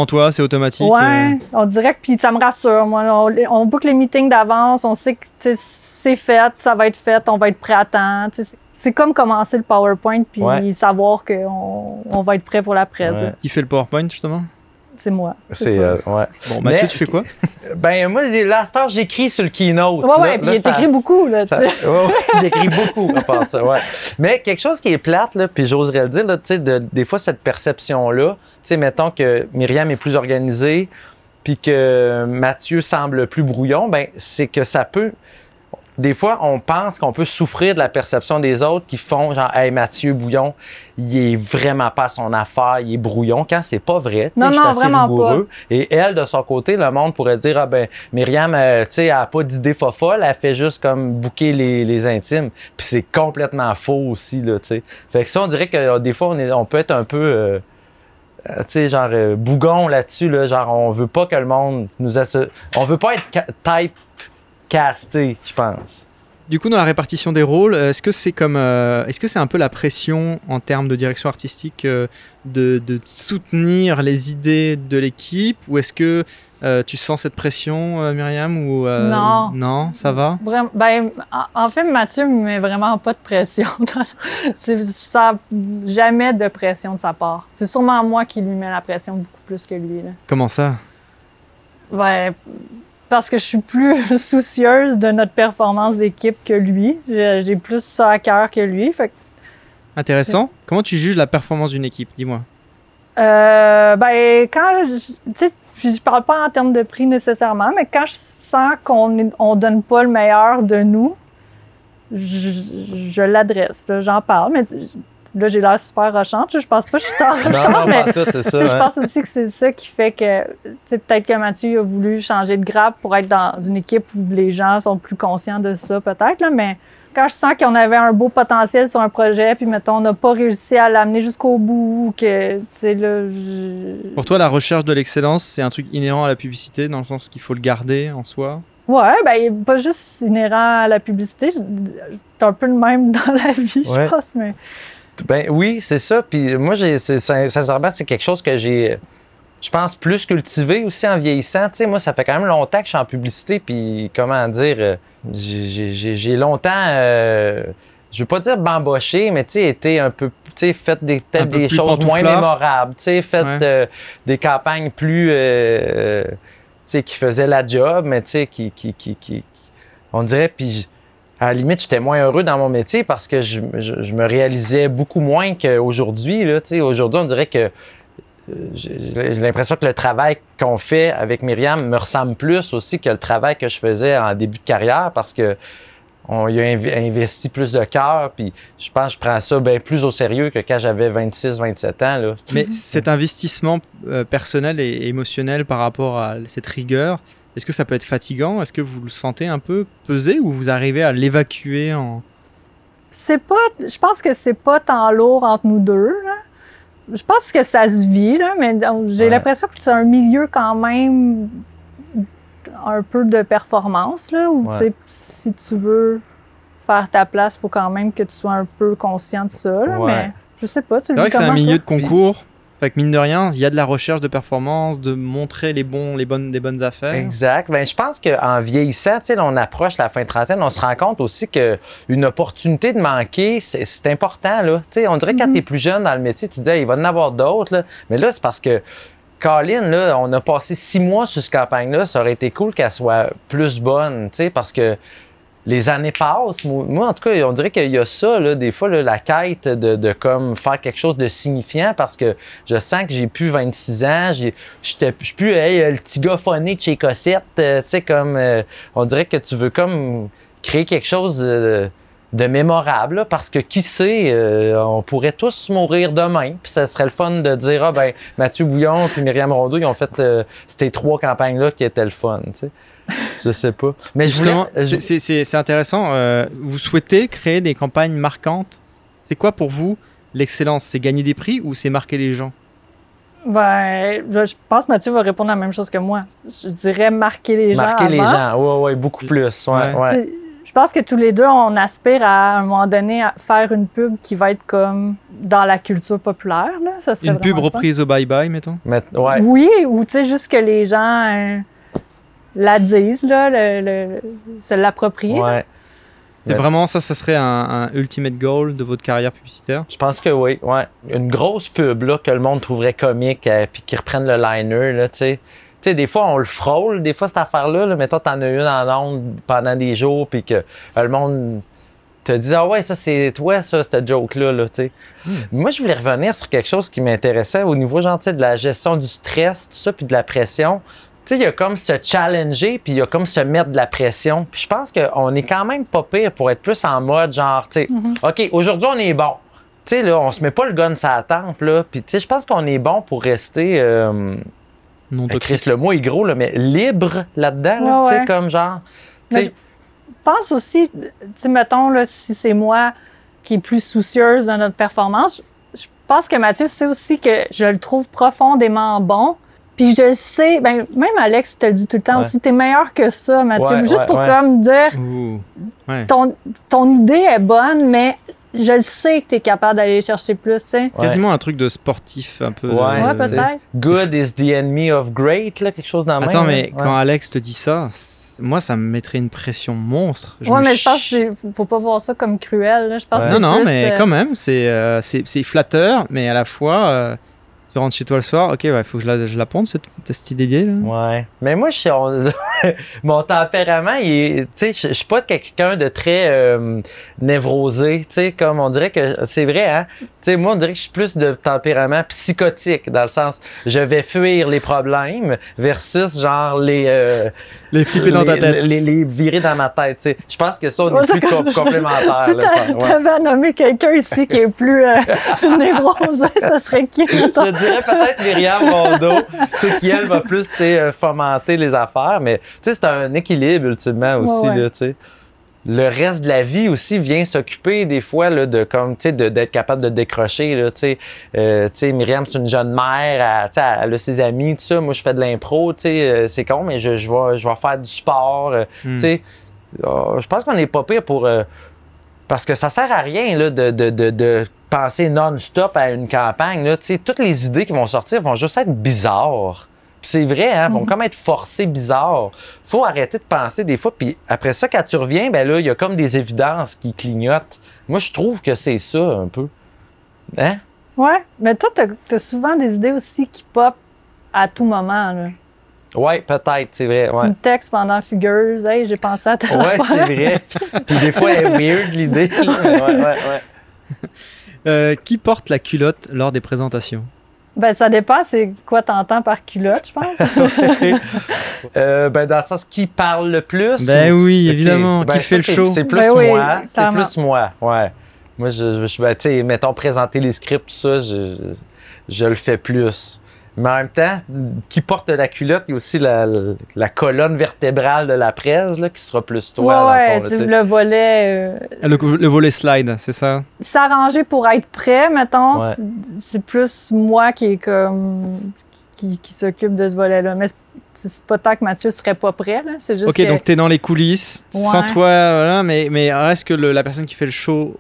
toi, c'est automatique ouais euh, on dirait que puis ça me rassure moi on, on book les meetings d'avance on sait que c'est fait ça va être fait on va être prêt à temps tu sais, c'est- c'est comme commencer le PowerPoint puis Ouais. savoir qu'on on va être prêt pour la presse Ouais. Qui fait le PowerPoint justement? C'est moi C'est, euh, ouais. Bon, Mathieu, Mais- tu fais quoi? Ben, moi, là, à j'écris sur le keynote. ouais là. ouais puis Là, il ça- t'écrit beaucoup là tu sais. ouais, ouais, j'écris beaucoup à part ça, ouais. Mais quelque chose qui est plate, là, puis j'oserais le dire, là, tu sais, de- des fois, cette perception-là, tu sais, mettons que Myriam est plus organisée, puis que Mathieu semble plus brouillon, ben c'est que ça peut. Des fois, on pense qu'on peut souffrir de la perception des autres qui font genre, hey, Mathieu Bouillon, il est vraiment pas son affaire, il est brouillon, quand c'est pas vrai. Non, je suis non, assez vraiment rigoureux. Et elle, de son côté, le monde pourrait dire, ah ben, Myriam, euh, tu sais, elle a pas d'idée folle, elle fait juste comme bouquer les, les intimes. Puis c'est complètement faux aussi, là, tu sais. Fait que ça, on dirait que euh, des fois, on, est, on peut être un peu. euh, tu sais, genre bougon là-dessus, là, genre on veut pas que le monde nous associe. On veut pas être type casté, je pense. Du coup, dans la répartition des rôles, est-ce que c'est comme, euh, est-ce que c'est un peu la pression en termes de direction artistique euh, de, de soutenir les idées de l'équipe, ou est-ce que euh, tu sens cette pression, euh, Myriam, ou euh, Non. non, ça va? Vraiment, ben, en, fait, Mathieu me met vraiment pas de pression. Ça, jamais de pression de sa part. C'est sûrement moi qui lui mets la pression beaucoup plus que lui. Là. Comment ça? Ouais, parce que je suis plus soucieuse de notre performance d'équipe que lui. J'ai plus ça à cœur que lui. Fait que, Intéressant. Comment tu juges la performance d'une équipe Dis-moi? euh, ben, quand je, tu sais, puis je parle pas en termes de prix nécessairement, mais quand je sens qu'on on donne pas le meilleur de nous, je, je l'adresse. J'en parle, mais là, j'ai l'air super rochante. Je pense pas que je suis en Non, rochante, non, mais je hein. pense aussi que c'est ça qui fait que peut-être que Mathieu a voulu changer de grappe pour être dans une équipe où les gens sont plus conscients de ça, peut-être, là, mais quand je sens qu'on avait un beau potentiel sur un projet, puis mettons, on n'a pas réussi à l'amener jusqu'au bout, ou que, tu sais, là, je... Pour toi, la recherche de l'excellence, c'est un truc inhérent à la publicité, dans le sens qu'il faut le garder en soi? Ouais, ben, pas juste inhérent à la publicité, c'est un peu le même dans la vie, Ouais. je pense, mais... Ben oui, c'est ça. Puis moi, j'ai, sincèrement, c'est quelque chose que j'ai, je pense, plus cultivé aussi en vieillissant. Tu sais, moi, ça fait quand même longtemps que je suis en publicité. Puis, comment dire, euh, j'ai, longtemps, euh, je veux pas dire bamboché, mais tu sais, été un peu, tu sais, fait des, peut-être peu des choses moins mémorables. Tu sais, fait Ouais. euh, des campagnes plus, euh, euh, tu sais, qui faisaient la job, mais tu sais, qui, qui, qui, qui- on dirait, puis à la limite, j'étais moins heureux dans mon métier parce que je, me réalisais beaucoup moins qu'aujourd'hui. Aujourd'hui, on dirait que euh, j'ai l'impression que le travail qu'on fait avec Myriam me ressemble plus aussi que le travail que je faisais en début de carrière parce que on y a inv- investi plus de cœur, puis je pense que je prends ça bien plus au sérieux que quand j'avais 26-27 ans. Mais cet investissement euh, personnel et émotionnel par rapport à cette rigueur, est-ce que ça peut être fatigant? Est-ce que vous le sentez un peu pesé ou vous arrivez à l'évacuer en... c'est pas je pense que c'est pas tant lourd entre nous deux là. je pense que ça se vit là, mais j'ai Ouais. l'impression que c'est un milieu quand même un peu de performance là où Ouais. si tu veux faire ta place faut quand même que tu sois un peu conscient de ça là, Ouais. mais je sais pas tu C'est vrai que c'est un milieu de concours. Fait que mine de rien, il y a de la recherche de performance, de montrer les bons, les bonnes, des bonnes affaires. Exact. Ben, je pense qu'en vieillissant, tu sais, là, on approche la fin de trentaine, on se rend compte aussi qu'une opportunité de manquer, c'est important. Là. Tu sais, on dirait que quand tu es plus jeune dans le métier, tu te dis, il va y en avoir d'autres. Mais là, c'est parce que Colin, là, on a passé six mois sur cette campagne-là. Ça aurait été cool qu'elle soit plus bonne, tu sais, parce que les années passent. Moi, en tout cas, on dirait qu'il y a ça, là, des fois, la quête de, faire quelque chose de signifiant parce que je sens que j'ai plus 26 ans, je suis plus hey, le petit de chez Cossette, euh, comme euh, on dirait que tu veux créer quelque chose de, mémorable, parce que qui sait, euh, on pourrait tous mourir demain, puis ça serait le fun de dire, ah ben, Mathieu Bouillon puis Myriam Rondeau, ils ont fait ces trois campagnes-là qui étaient le fun. Je sais pas. Mais justement, c'est- intéressant. euh, vous souhaitez créer des campagnes marquantes. C'est quoi pour vous l'excellence? C'est gagner des prix ou c'est marquer les gens? Ben, je pense que Mathieu va répondre la même chose que moi. Je dirais marquer les gens. Marquer les avant. gens, ouais, ouais, beaucoup plus. Ouais, Je pense que tous les deux, on aspire à, à un moment donné à faire une pub qui va être comme dans la culture populaire. Là. Ça serait Une pub fun. reprise au bye bye, mettons? Mais- ouais. Oui, ou tu sais, juste que les gens euh, la disent, là, le, le- se l'approprient. Ouais. C'est Mais- vraiment ça, ça serait un, un ultimate goal de votre carrière publicitaire? Je pense que oui, ouais. Une grosse pub là, que le monde trouverait comique, euh, puis qui reprennent le liner, là, tu sais. Tu sais, des fois, on le frôle, des fois, cette affaire-là, là, mettons, t'en as une en onde pendant des jours, puis que euh, le monde te dit « Ah ouais, ça, c'est toi, ça, cette joke-là, là, tu sais. Moi, je voulais revenir sur quelque chose qui m'intéressait au niveau, genre, tu sais, de la gestion du stress, tout ça, puis de la pression. Sais, il y a comme se challenger, puis il y a comme se mettre de la pression. Puis je pense qu'on est quand même pas pire pour être plus en mode genre, tu sais, OK, aujourd'hui, on est bon. Tu sais, là, on se met pas le gun sur la tempe, là. Puis, tu sais, je pense qu'on est bon pour rester. Euh, Non ben, Chris, le mot est gros, là, mais libre là-dedans, là, Ouais, tu sais, ouais. comme genre. Mais je pense aussi, tu sais, mettons, là, si c'est moi qui est plus soucieuse de notre performance, je je pense que Mathieu sait aussi que je le trouve profondément bon. Puis je le sais, ben, même Alex te le dit tout le temps Ouais. aussi, t'es meilleur que ça, Mathieu. Ouais, Juste ouais, pour ouais. comme dire. Ouais. ton, ton idée est bonne, mais je le sais que t'es capable d'aller chercher plus, tu sais. Quasiment un truc de sportif un peu. Ouais, Ouais, sais, peut-être. Good is the enemy of great, là, quelque chose dans le Attends, même, mais quand Ouais. Alex te dit ça, moi, ça me mettrait une pression monstre. ouais, me mais je pense que c'est- faut pas voir ça comme cruel. là. Je pense que Non, non, plus, mais euh, quand même, c'est euh, c'est c'est flatteur, mais à la fois, euh, tu rentres chez toi le soir, ok, ouais, faut que je la, je ponde, cette, cette idée là. Ouais. Mais moi, je suis- on- mon tempérament, il tu sais, je je suis pas quelqu'un de très euh, névrosé, comme on dirait que c'est vrai, hein. Tu moi, on dirait que je suis plus de tempérament psychotique, dans le sens, je vais fuir les problèmes versus genre les euh, Les flipper dans ta tête. les, les virer dans ma tête, tu sais. Je pense que ça, on Ouais, est ça, plus com- comme- complémentaires. Si. Ouais. t'avais à nommer quelqu'un ici qui est plus euh, névrosé, ça serait qui? Je dirais peut-être Myriam Rondeau, qui elle va plus euh, fomenter les affaires, mais tu sais, c'est un équilibre ultimement aussi, Ouais, ouais. là, tu sais. Le reste de la vie aussi vient s'occuper des fois là, de comme tu sais d'être capable de décrocher là, tu sais Euh, tu sais Myriam c'est une jeune mère, elle, a ses amis tout ça, moi je fais de l'impro, tu sais euh, c'est con mais je, je vais je vais faire du sport, euh, Hmm. tu sais Euh, je pense qu'on n'est pas pire pour parce que ça sert à rien là, de, de, de, de penser non-stop à une campagne. Là. Tu sais, Toutes les idées qui vont sortir vont juste être bizarres. Puis c'est vrai, hein, vont comme être forcées bizarres. faut arrêter de penser des fois. Puis après ça, quand tu reviens, ben là, il y a comme des évidences qui clignotent. Moi, je trouve que c'est ça un peu. Hein? Ouais, mais toi, t'as as souvent des idées aussi qui pop à tout moment. Là. Ouais, peut-être, c'est vrai. Tu Ouais, me textes pendant Figures, hey, j'ai pensé à ta ouais c'est vrai. Puis des fois, elle est weird l'idée. ouais, ouais, ouais. Euh, qui porte la culotte lors des présentations? Ben, ça dépend, c'est quoi t'entends par culotte, je pense. Euh, ben, dans le sens qui parle le plus. Ben ou- oui, évidemment, Ben, qui ça, fait le show. C'est plus Ben oui, moi. C'est plus moi, ouais. Moi, je, je, je- ben, tu sais, mettons, présenter les scripts, tout ça, je, je, je le fais plus. Mais en même temps, qui porte la culotte, il y a aussi la, la colonne vertébrale de la presse, là, qui sera plus toi, ouais, dans ouais, le fond, là, tu tu le volet. euh, le, le volet slide, c'est ça? S'arranger pour être prêt, mettons, Ouais. c'est- plus moi qui est comme. qui, qui s'occupe de ce volet-là. Mais c'est- pas tant que Mathieu serait pas prêt, là. C'est juste Ok, que. donc t'es dans les coulisses, sans toi, voilà, mais, mais reste que le- la personne qui fait le show,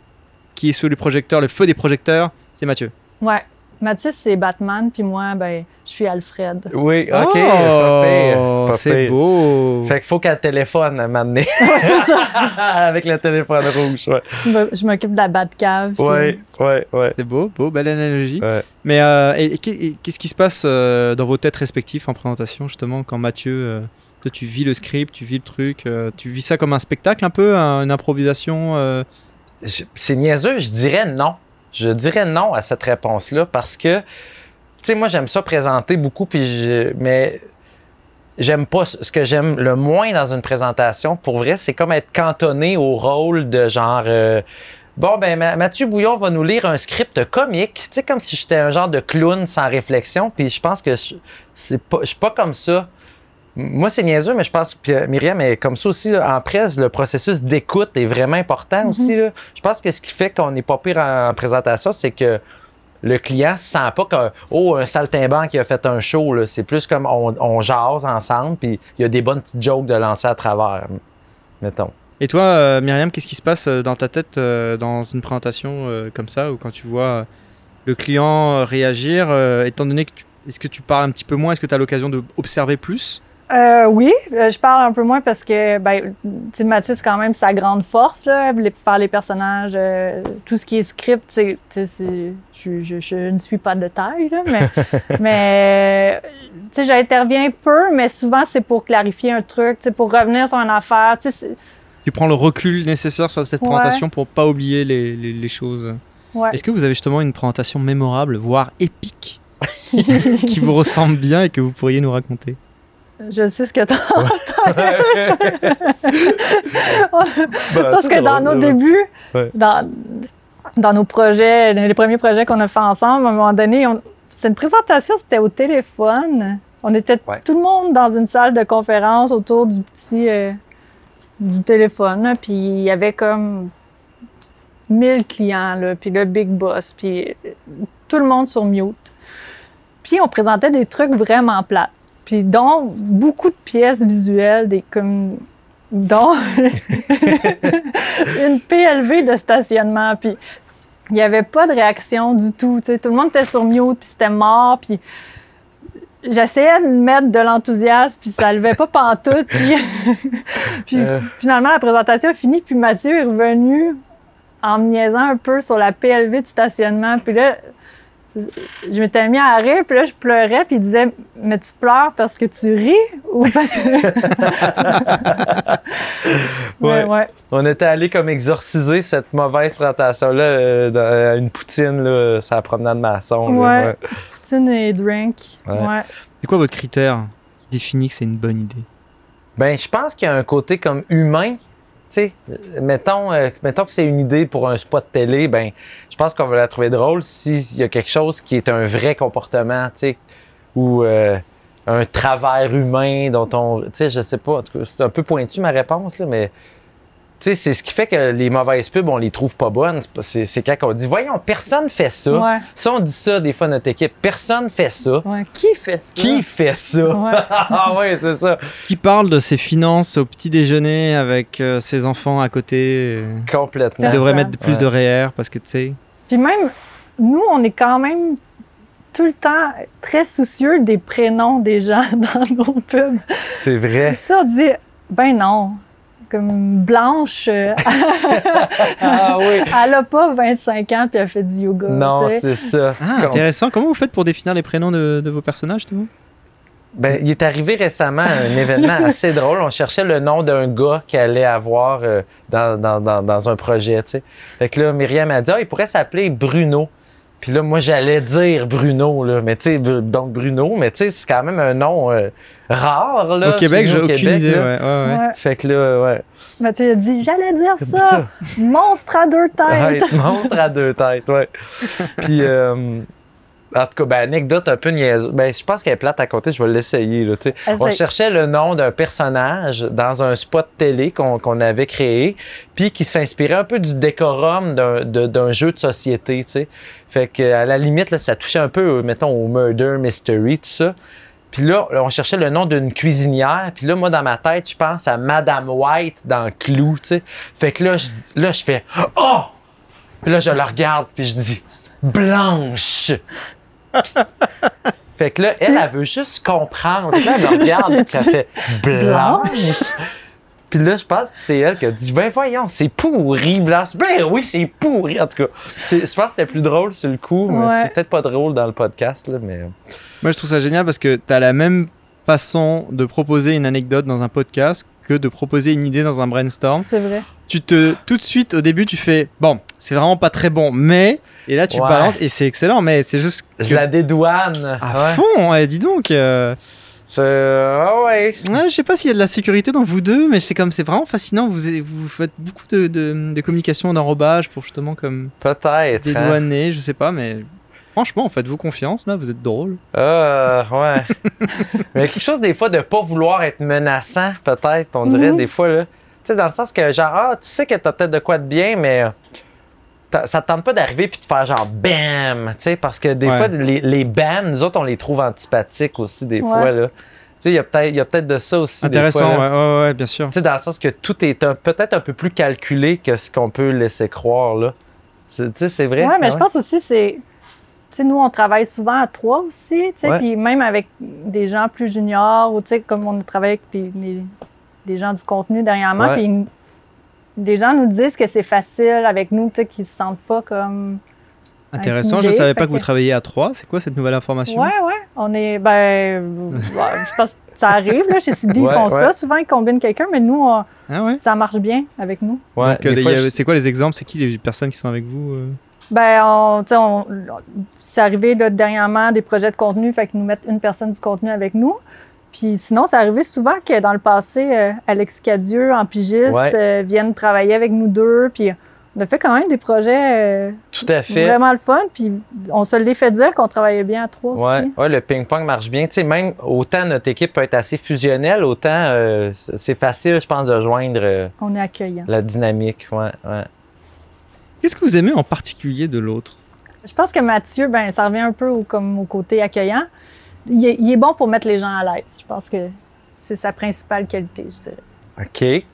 qui est sous les projecteurs, le feu des projecteurs, c'est Mathieu. Ouais. Mathieu, c'est Batman, puis moi, ben, je suis Alfred. Oui, ok. Oh, c'est beau. Fait qu'il faut qu'elle téléphone à donné. Avec le téléphone rouge, ouais. Je m'occupe de la Batcave. puis- Ouais, ouais, ouais. C'est beau, beau, belle analogie. Ouais. Mais euh, qu'est-ce qui se passe euh, dans vos têtes respectives en présentation, justement, quand Mathieu, euh, toi, tu vis le script, tu vis le truc, euh, tu vis ça comme un spectacle un peu, un- une improvisation euh, Je- c'est niaiseux, je dirais non. Je dirais non à cette réponse-là parce que, tu sais, moi, j'aime ça présenter beaucoup, puis je, mais j'aime pas ce que j'aime le moins dans une présentation. Pour vrai, c'est comme être cantonné au rôle de genre. euh, Bon, ben, Ma- Mathieu Bouillon va nous lire un script comique, tu sais, comme si j'étais un genre de clown sans réflexion, puis je pense que je, c'est pas, je suis pas comme ça. Moi, c'est niaiseux, mais je pense que Myriam est comme ça aussi. là. En presse, le processus d'écoute est vraiment important aussi. là. Je pense que ce qui fait qu'on n'est pas pire en, en présentation, c'est que le client ne sent pas que oh, un saltimbanque qui a fait un show. C'est plus comme on, on jase ensemble, puis il y a des bonnes petites jokes de lancer à travers, mettons. Et toi, euh, Myriam, qu'est-ce qui se passe euh, dans ta tête euh, dans une présentation euh, comme ça, ou quand tu vois le client réagir, euh, étant donné que tu, est-ce que tu parles un petit peu moins, est-ce que tu as l'occasion d'observer plus? Euh, oui, euh, je parle un peu moins parce que ben, Mathieu, c'est quand même sa grande force, là, les- faire les personnages, euh, tout ce qui est script, c'est, tu sais, c'est- je, je- je ne suis pas de taille, là, mais, mais j'interviens peu, mais souvent c'est pour clarifier un truc, pour revenir sur une affaire. tu prends le recul nécessaire sur cette Ouais. présentation pour pas oublier les, les- les choses. Ouais. Est-ce que vous avez justement une présentation mémorable, voire épique, qui vous ressemble bien et que vous pourriez nous raconter? Je sais ce que tu Ben, Parce que dans nos débuts, Ouais. dans, dans nos projets, les premiers projets qu'on a fait ensemble, à un moment donné, on- c'était une présentation, c'était au téléphone. On était tout le monde dans une salle de conférence autour du petit euh, du téléphone. là, Puis il y avait comme 1000 clients, là, puis le big boss, puis tout le monde sur mute. Puis on présentait des trucs vraiment plates. Puis dont beaucoup de pièces visuelles, des comme dont une PLV de stationnement. Puis il n'y avait pas de réaction du tout. Tout le monde était sur mute, puis c'était mort. Puis j'essayais de mettre de l'enthousiasme, puis ça levait pas pantoute. Puis, puis Euh. finalement, la présentation a fini, puis Mathieu est revenu en me niaisant un peu sur la PLV de stationnement. Puis là, je m'étais mis à rire, puis là, je pleurais, puis il disait Mais tu pleures parce que tu ris ou parce que. Ouais. ouais, ouais. On était allé comme exorciser cette mauvaise présentation-là euh, dans- à une poutine, là, la promenade maçon. là, Ouais. ouais. Poutine et drink. Ouais. Ouais. C'est quoi votre critère qui définit que c'est une bonne idée? Ben, je pense qu'il y a un côté comme humain. Mettons, euh, mettons que c'est une idée pour un spot télé, ben, je pense qu'on va la trouver drôle s'il y a quelque chose qui est un vrai comportement, tu sais, ou euh, un travers humain dont on. Tu sais, je sais pas, c'est un peu pointu ma réponse, là, mais. Tu sais, c'est ce qui fait que les mauvaises pubs, on les trouve pas bonnes. C'est C'est quand on dit, voyons, personne fait ça. Ouais. Ça, on dit ça des fois à notre équipe. Personne fait ça. Ouais. Qui fait ça? Qui fait ça? Ouais. ah ouais, c'est ça. Qui parle de ses finances au petit déjeuner avec euh, ses enfants à côté? Euh, Complètement. Il devrait mettre plus de. REER parce que tu sais. Puis même, nous, on est quand même tout le temps très soucieux des prénoms des gens dans nos pubs. C'est vrai. Tu sais, on dit, ben non, comme Blanche, euh, Ah oui. elle a pas 25 ans puis elle fait du yoga. Non, c'est ça. Ah, Comme- intéressant. Comment vous faites pour définir les prénoms de, de vos personnages, tout Ben, il est arrivé récemment un événement assez drôle. On cherchait le nom d'un gars qui allait avoir euh, dans, dans, dans, dans un projet, tu sais. Fait que là, Myriam a dit, ah, il pourrait s'appeler Bruno. Puis là, moi, j'allais dire Bruno, là. Mais tu sais, donc Bruno, mais tu sais, c'est quand même un nom euh, rare, là. Au Québec, j'ai au aucune Québec, idée. Ouais, ouais, ouais. Ouais. Fait que là, ouais. Mathieu a dit, j'allais dire ça, monstre à deux Ouais, têtes. monstre à deux têtes, ouais. Puis, euh, en tout cas, ben, anecdote un peu niaiseuse. Ben, je pense qu'elle est plate à côté, je vais l'essayer. Là, tu sais. On cherchait le nom d'un personnage dans un spot télé qu'on qu'on avait créé, puis qui s'inspirait un peu du décorum d'un jeu de société. tu sais. Fait que à la limite, là, ça touchait un peu, mettons, au murder mystery, tout ça. Puis là, on cherchait le nom d'une cuisinière. Puis là, moi, dans ma tête, je pense à Madame White dans Clou, tu sais. Fait que là, je, là, je fais « Oh! » Puis là, je la regarde, puis je dis « Blanche! » Fait que là, elle, elle veut juste comprendre. Là, elle me regarde, puis elle fait « Blanche? » Puis là, je pense que c'est elle qui a dit Ben voyons, c'est pourri, Blanche. Ben oui, c'est pourri. En tout cas, c'est- je pense que c'était plus drôle sur le coup, mais Ouais. c'est peut-être pas drôle dans le podcast, là, mais. Moi, je trouve ça génial parce que tu as la même façon de proposer une anecdote dans un podcast que de proposer une idée dans un brainstorm. C'est vrai. Tu te tout de suite au début tu fais bon, c'est vraiment pas très bon, mais et là tu Ouais. balances et c'est excellent, mais c'est juste Je la dédouane. à Ouais. fond. ouais, dis donc. euh, ah ouais. Ouais, je sais pas s'il y a de la sécurité dans vous deux, mais c'est comme c'est vraiment fascinant. Vous, vous faites beaucoup de, de, de communication, d'enrobage pour justement comme Peut-être. hein. dédouaner, je sais pas, mais franchement, faites-vous confiance là, vous êtes drôle. Ah, ouais. Mais quelque chose des fois de pas vouloir être menaçant, peut-être, on dirait Mhm. des fois, là. Tu sais, dans le sens que, genre, ah, tu sais que t'as peut-être de quoi de bien, mais ça te tente pas d'arriver puis de faire genre bam, tu sais, parce que des Ouais. fois, les, les bam, nous autres, on les trouve antipathiques aussi, des Ouais. fois, là. Tu sais, il y a peut-être il y a peut-être de ça aussi. des Intéressant, fois, là. ouais, ouais, bien sûr. Tu sais, dans le sens que tout est un- peut-être un peu plus calculé que ce qu'on peut laisser croire, là. C'est- Tu sais, c'est vrai. Ouais, mais Ah je pense aussi, c'est. Tu sais, nous, on travaille souvent à trois aussi, tu sais, puis même avec des gens plus juniors, ou tu sais, comme on a travaillé avec des, des- des gens du contenu dernièrement, puis des gens nous disent que c'est facile avec nous, tu sais, qu'ils se sentent pas comme. Intéressant, je intimidés, savais pas que vous travailliez à trois. C'est quoi cette nouvelle information? Ouais, ouais. On est. Ben. je pense que ça arrive, là. Chez Sylvie, ils Ouais, font ouais. ça. Souvent, ils combinent quelqu'un, mais nous, on- Ah ouais? ça marche bien avec nous. Ouais, Donc, euh, je- c'est quoi les exemples? C'est qui les personnes qui sont avec vous euh? Ben, on, tu sais, on- c'est arrivé là, dernièrement des projets de contenu, fait qu'ils nous mettent une personne du contenu avec nous. Puis sinon, ça arrivait souvent que dans le passé, euh, Alex Cadieux, en pigiste, Ouais. euh, vienne travailler avec nous deux. Puis on a fait quand même des projets euh, Tout à fait. vraiment le fun. Puis on se l'est fait dire qu'on travaillait bien à trois Ouais, aussi. ouais, le ping-pong marche bien. Tu sais, même autant notre équipe peut être assez fusionnelle, autant euh, c'est c'est facile, je pense, de joindre euh, On est accueillant. la dynamique. Ouais, ouais. Qu'est-ce que vous aimez en particulier de l'autre? Je pense que Mathieu, ben, ça revient un peu au, comme au côté accueillant. Il est, bon pour mettre les gens à l'aise. Je pense que c'est sa principale qualité, je dirais. OK.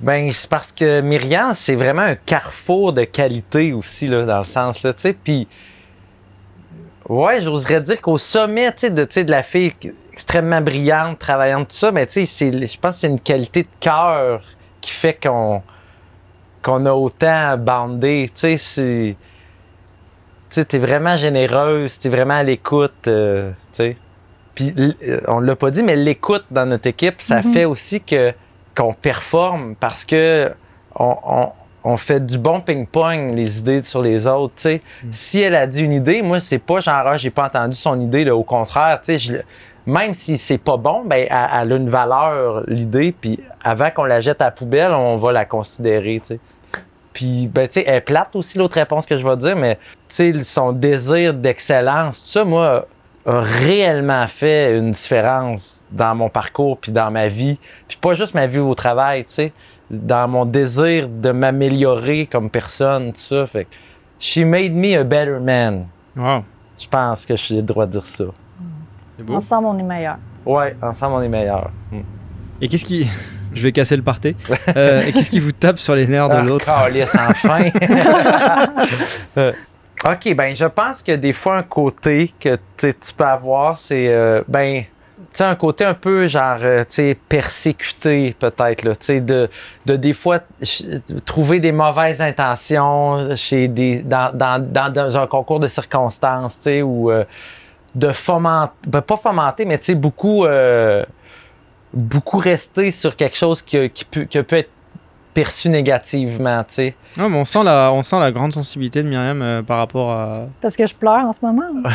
Ben, c'est parce que Myriam, c'est vraiment un carrefour de qualité aussi, là, dans le sens, là, tu sais. Puis, ouais, j'oserais dire qu'au sommet, tu sais, de, de la fille extrêmement brillante, travaillante, tout ça, mais tu sais, je pense que c'est une qualité de cœur qui fait qu'on qu'on a autant bandé. Tu sais, c'est. Tu sais, t'es vraiment généreuse, t'es vraiment à l'écoute, euh, tu sais. Puis, euh, on l'a pas dit, mais l'écoute dans notre équipe, ça Mhm. fait aussi que qu'on performe parce que on, on- on fait du bon ping-pong, les idées sur les autres. sais. Si elle a dit une idée, moi, c'est pas genre, ah, j'ai pas entendu son idée. là. au contraire, je- même si c'est pas bon, ben, elle, elle a une valeur, l'idée. Puis avant qu'on la jette à la poubelle, on va la considérer. Puis, ben, tu sais, elle est plate aussi, l'autre réponse que je vais dire, mais, tu sais, son désir d'excellence, tout ça, moi, a réellement fait une différence dans mon parcours puis dans ma vie. Puis pas juste ma vie au travail, tu sais, dans mon désir de m'améliorer comme personne, tout ça. Fait que, she made me a better man. Wow. Je pense que j'ai le droit de dire ça. C'est beau. Ensemble, on est meilleurs. Ouais, ensemble, on est meilleurs. Mm. Et qu'est-ce qui. Je vais casser le party. Euh, et qu'est-ce qui vous tape sur les nerfs de Ah, l'autre? câlisse, enfin! OK, ben je pense que des fois, un côté que tu peux avoir, c'est euh, ben tu un côté un peu genre euh, persécuté peut-être là, tu de, de des fois trouver des mauvaises intentions chez des dans, dans, dans, un concours de circonstances, tu ou euh, de fomenter, ben, pas fomenter, mais tu beaucoup beaucoup rester sur quelque chose qui peut être perçu négativement, tu sais. Non, mais on sent la, on sent la grande sensibilité de Myriam euh, par rapport à. Parce que je pleure en ce moment.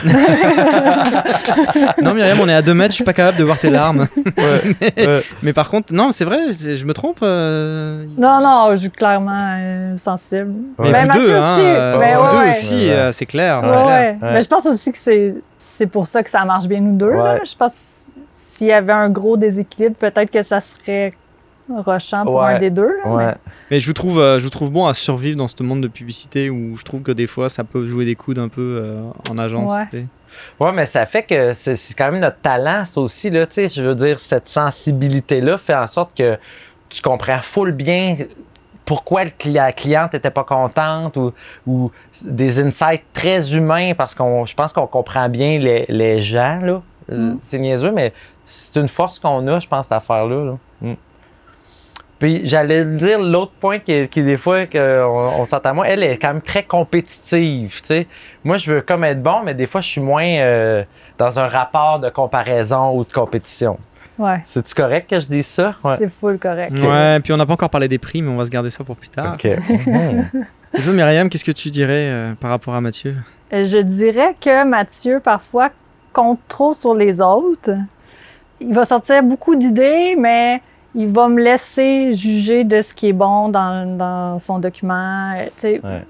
Non, Myriam, on est à deux mètres, je suis pas capable de voir tes larmes. mais, ouais. mais par contre, non, c'est vrai, je me trompe. euh, non, non, je suis clairement euh, sensible. Mais Ben, vous deux, hein, aussi. euh, Ben, vous ouais, deux aussi, Ouais. euh, c'est clair. c'est Ouais, clair. ouais. Ouais. Mais je pense aussi que c'est, c'est pour ça que ça marche bien nous deux. là. Je pense s'il y avait un gros déséquilibre, peut-être que ça serait rushant pour Ouais. un des deux. là, Ouais. mais- Mais je vous trouve, euh, je vous trouve bon à survivre dans ce monde de publicité où je trouve que des fois ça peut jouer des coudes un peu euh, en agence. Ouais. Ouais, mais ça fait que c'est c'est quand même notre talent, ça aussi, là, tu sais, je veux dire, cette sensibilité-là fait en sorte que tu comprends full bien pourquoi la cliente n'était pas contente ou, ou des insights très humains parce qu'on je pense qu'on comprend bien les, les gens, là. Euh, C'est niaiseux, mais c'est une force qu'on a, je pense, cette affaire-là. là. Mm. Puis j'allais dire l'autre point qui, qui des fois qu'on on s'entend moi, elle est quand même très compétitive, tu sais. Moi, je veux comme être bon, mais des fois, je suis moins euh, dans un rapport de comparaison ou de compétition. Ouais. C'est-tu correct que je dise ça? Ouais. C'est full correct. Ouais, puis on n'a pas encore parlé des prix, mais on va se garder ça pour plus tard. OK. Toi, Myriam, qu'est-ce que tu dirais euh, par rapport à Mathieu? Euh, Je dirais que Mathieu, parfois, compte trop sur les autres. Il va sortir beaucoup d'idées, mais il va me laisser juger de ce qui est bon dans, dans son document. Tu sais, Ouais.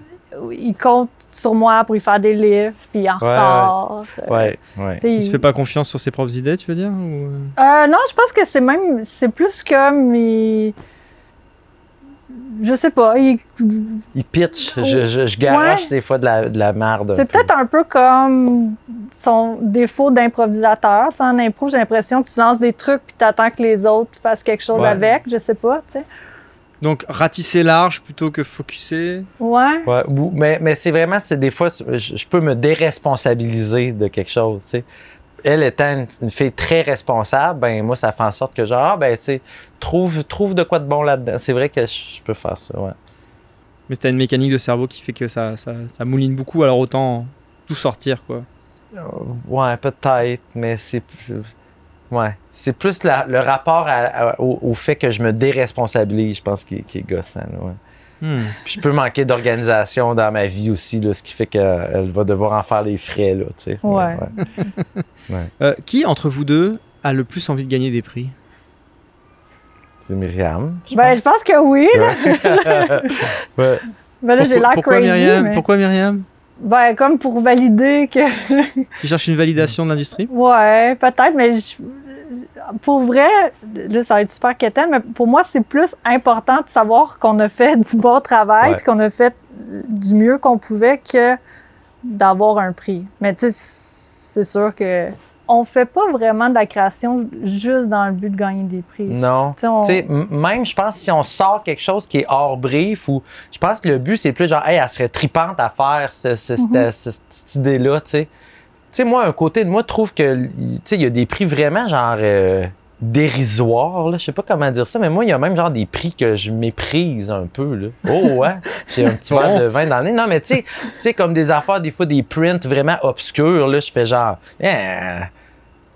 Il compte sur moi pour y faire des livres, puis en Ouais, retard. Ouais, ouais. Il se fait pas confiance sur ses propres idées, tu veux dire ou, euh? Euh, non, je pense que c'est même, c'est plus comme il, je sais pas, il- Il pitch. Je, je, je garoche Ouais. des fois de la, de la merde. c'est peu. peut-être un peu comme son défaut d'improvisateur. En impro, j'ai l'impression que tu lances des trucs puis t'attends que les autres fassent quelque chose Ouais. avec, je sais pas, tu sais. Donc ratisser large plutôt que focuser. Ouais. Ouais, ou- mais, mais c'est vraiment, c'est des fois, je, je peux me déresponsabiliser de quelque chose, tu sais. Elle étant une, une fille très responsable, ben moi, ça fait en sorte que genre, ah, ben, tu sais, trouve, trouve de quoi de bon là-dedans. C'est vrai que je, je peux faire ça, ouais. Mais t'as une mécanique de cerveau qui fait que ça, ça, ça mouline beaucoup, alors autant tout sortir, quoi. Euh, Ouais, peut-être, mais c'est. Ouais. C'est plus la- le rapport à- à- au, au fait que je me déresponsabilise, je pense, qui, est- qui est gossant. là, ouais. Hmm. Puis je peux manquer d'organisation dans ma vie aussi, là, ce qui fait qu'elle va devoir en faire les frais. Là, tu sais. Ouais. Ouais. Euh, qui entre vous deux a le plus envie de gagner des prix? C'est Myriam. Ben, je pense que oui. Là. Ouais. Ben là, j'ai l'air Pourquoi crazy. Myriam? mais- Pourquoi Myriam? Ben, comme pour valider que. Tu cherches une validation de l'industrie? Ouais, peut-être, mais je- pour vrai, là, ça va être super quétaine, mais pour moi, c'est plus important de savoir qu'on a fait du bon travail, Ouais. puis qu'on a fait du mieux qu'on pouvait que d'avoir un prix. Mais tu sais, c'est sûr que on fait pas vraiment de la création juste dans le but de gagner des prix. Non. On- même, je pense, si on sort quelque chose qui est hors brief, ou je pense que le but, c'est plus genre, hey, elle serait tripante à faire ce- ce- Mhm. cette, cette- cette idée-là, tu sais. Tu sais, moi, un côté de moi trouve que, tu sais, il y a des prix vraiment, genre, euh, dérisoires, là. Je sais pas comment dire ça, mais moi, il y a même, genre, des prix que je méprise un peu, là. Oh, ouais. J'ai un petit verre de vin dans le nez. Non, mais tu sais, tu sais, comme des affaires, des fois, des prints vraiment obscurs, là, je fais genre, Eh,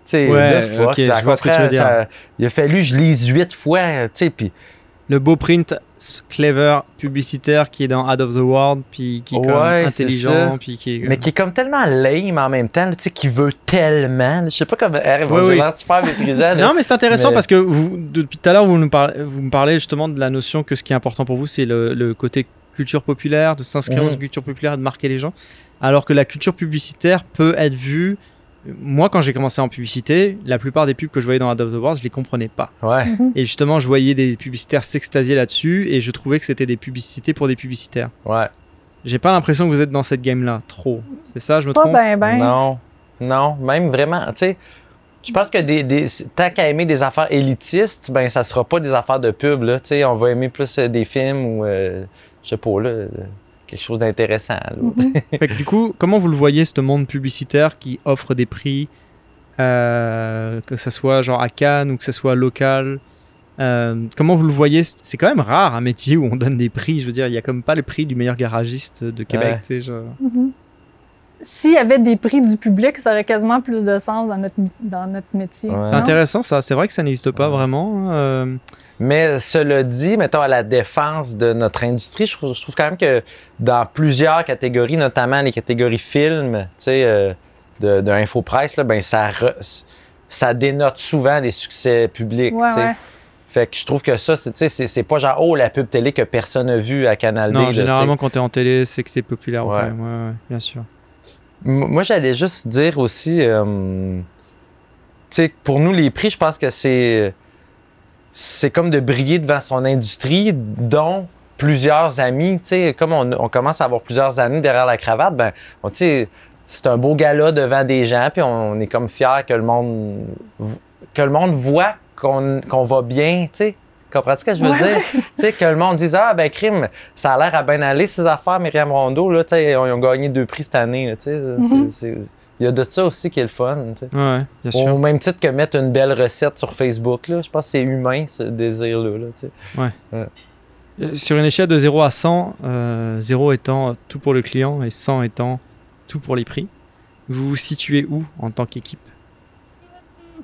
tu sais, Ouais, fuck, je vois ce que tu veux dire. ça- il a fallu que je lise huit fois, tu sais, puis Le beau print clever publicitaire qui est dans Ad of the World, puis qui est comme Ouais, intelligent, puis qui est. mais qui est comme tellement lame en même temps, tu sais, qui veut tellement. Je sais pas comment. Oui. super là. Non, mais c'est intéressant Mais- parce que vous, depuis tout à l'heure, vous, nous parlez- vous me parlez justement de la notion que ce qui est important pour vous, c'est le, le côté culture populaire, de s'inscrire Mhm. dans une culture populaire et de marquer les gens. Alors que la culture publicitaire peut être vue. Moi, quand j'ai commencé en publicité, la plupart des pubs que je voyais dans Adobe Awards, je les comprenais pas. Ouais. Et justement, je voyais des publicitaires s'extasier là-dessus et je trouvais que c'était des publicités pour des publicitaires. Ouais. J'ai pas l'impression que vous êtes dans cette game-là, trop. C'est ça, je me Pas trompe? ben ben. Non. Non, même vraiment, tu sais. Je pense que des, des- tant qu'à aimer des affaires élitistes, ben ça sera pas des affaires de pub, là. Tu sais, on va aimer plus euh, des films ou, euh, je sais pas, là, euh, quelque chose d'intéressant. là. Fait que du coup, comment vous le voyez, ce monde publicitaire qui offre des prix, euh, que ce soit genre à Cannes ou que ce soit local euh, Comment vous le voyez? C'est quand même rare un métier où on donne des prix. Je veux dire, il y a comme pas le prix du meilleur garagiste de Québec. Ouais. genre. Mhm. S'il y avait des prix du public, ça aurait quasiment plus de sens dans notre, dans notre métier. Ouais. C'est intéressant ça. C'est vrai que ça n'existe pas vraiment. euh, Mais cela dit, mettons à la défense de notre industrie, je trouve, je trouve quand même que dans plusieurs catégories, notamment les catégories films, tu sais, euh, de, de Infopresse, là, ben ça, re- ça dénote souvent les succès publics. Ouais, tu sais. ouais. Fait que je trouve que ça, c'est, pas genre, oh, la pub télé que personne n'a vu à Canal D. non, là, généralement quand t'es en télé, c'est que c'est populaire. Ouais. Ouais. ouais, ouais, bien sûr. M- Moi, j'allais juste dire aussi, euh, tu sais, pour nous, les prix, je pense que c'est, c'est comme de briller devant son industrie, dont plusieurs amis, comme on, on commence à avoir plusieurs amis derrière la cravate, ben, on- c'est un beau gala devant des gens, puis on, est comme fiers que le monde, que le monde voit qu'on, qu'on va bien, tu sais. Comprends-tu ce que je veux Ouais. dire? que le monde dise Ah, ben, crime, ça a l'air à bien aller, ces affaires, Myriam Rondeau, là, ils ont, gagné deux prix cette année, là. Mhm. c'est- c'est- Il y a de ça aussi qui est le fun, tu sais. Ouais, bien sûr. Au même titre que mettre une belle recette sur Facebook, là, je pense que c'est humain, ce désir-là, là. Ouais. Ouais. Euh, Sur une échelle de 0 à 100, euh, 0 étant tout pour le client et 100 étant tout pour les prix, vous vous situez où en tant qu'équipe?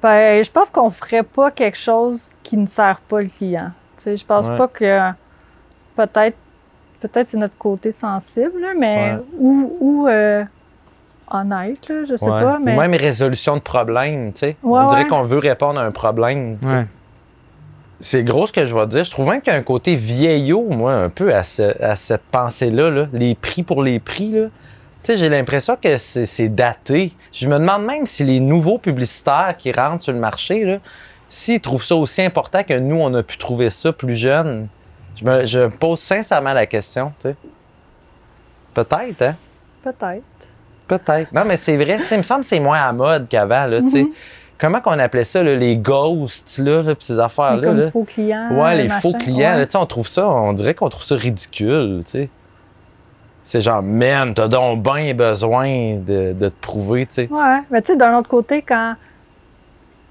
Ben, je pense qu'on ferait pas quelque chose qui ne sert pas le client. Tu sais, je pense Ouais. pas que peut-être peut-être c'est notre côté sensible, là, mais Ouais. ou, ou euh, honnête, là, je sais Ouais. pas. Mais Ou même résolution de problème, tu sais. Ouais, On dirait ouais. qu'on veut répondre à un problème. C'est gros ce que je vais dire. Je trouve même qu'il y a un côté vieillot, moi, un peu à, ce- à cette pensée-là. là. Les prix pour les prix, là. Tu sais, j'ai l'impression que c'est daté. Je me demande même si les nouveaux publicitaires qui rentrent sur le marché, là, s'ils trouvent ça aussi important que nous, on a pu trouver ça plus jeune. Je me, je me pose sincèrement la question, tu sais. Peut-être, hein? peut-être. Peut-être. Non, mais c'est vrai. Tu sais, Il me semble que c'est moins à mode qu'avant, là. Mhm. Comment qu'on appelait ça, là, les ghosts, là, là, ces affaires-là? comme là? faux clients. Ouais, les machin, faux clients. ouais. là, tu sais, on trouve ça, on dirait qu'on trouve ça ridicule, tu sais. C'est genre, man, t'as donc bien besoin de, de te prouver, tu sais. Ouais, mais tu sais, d'un autre côté, quand.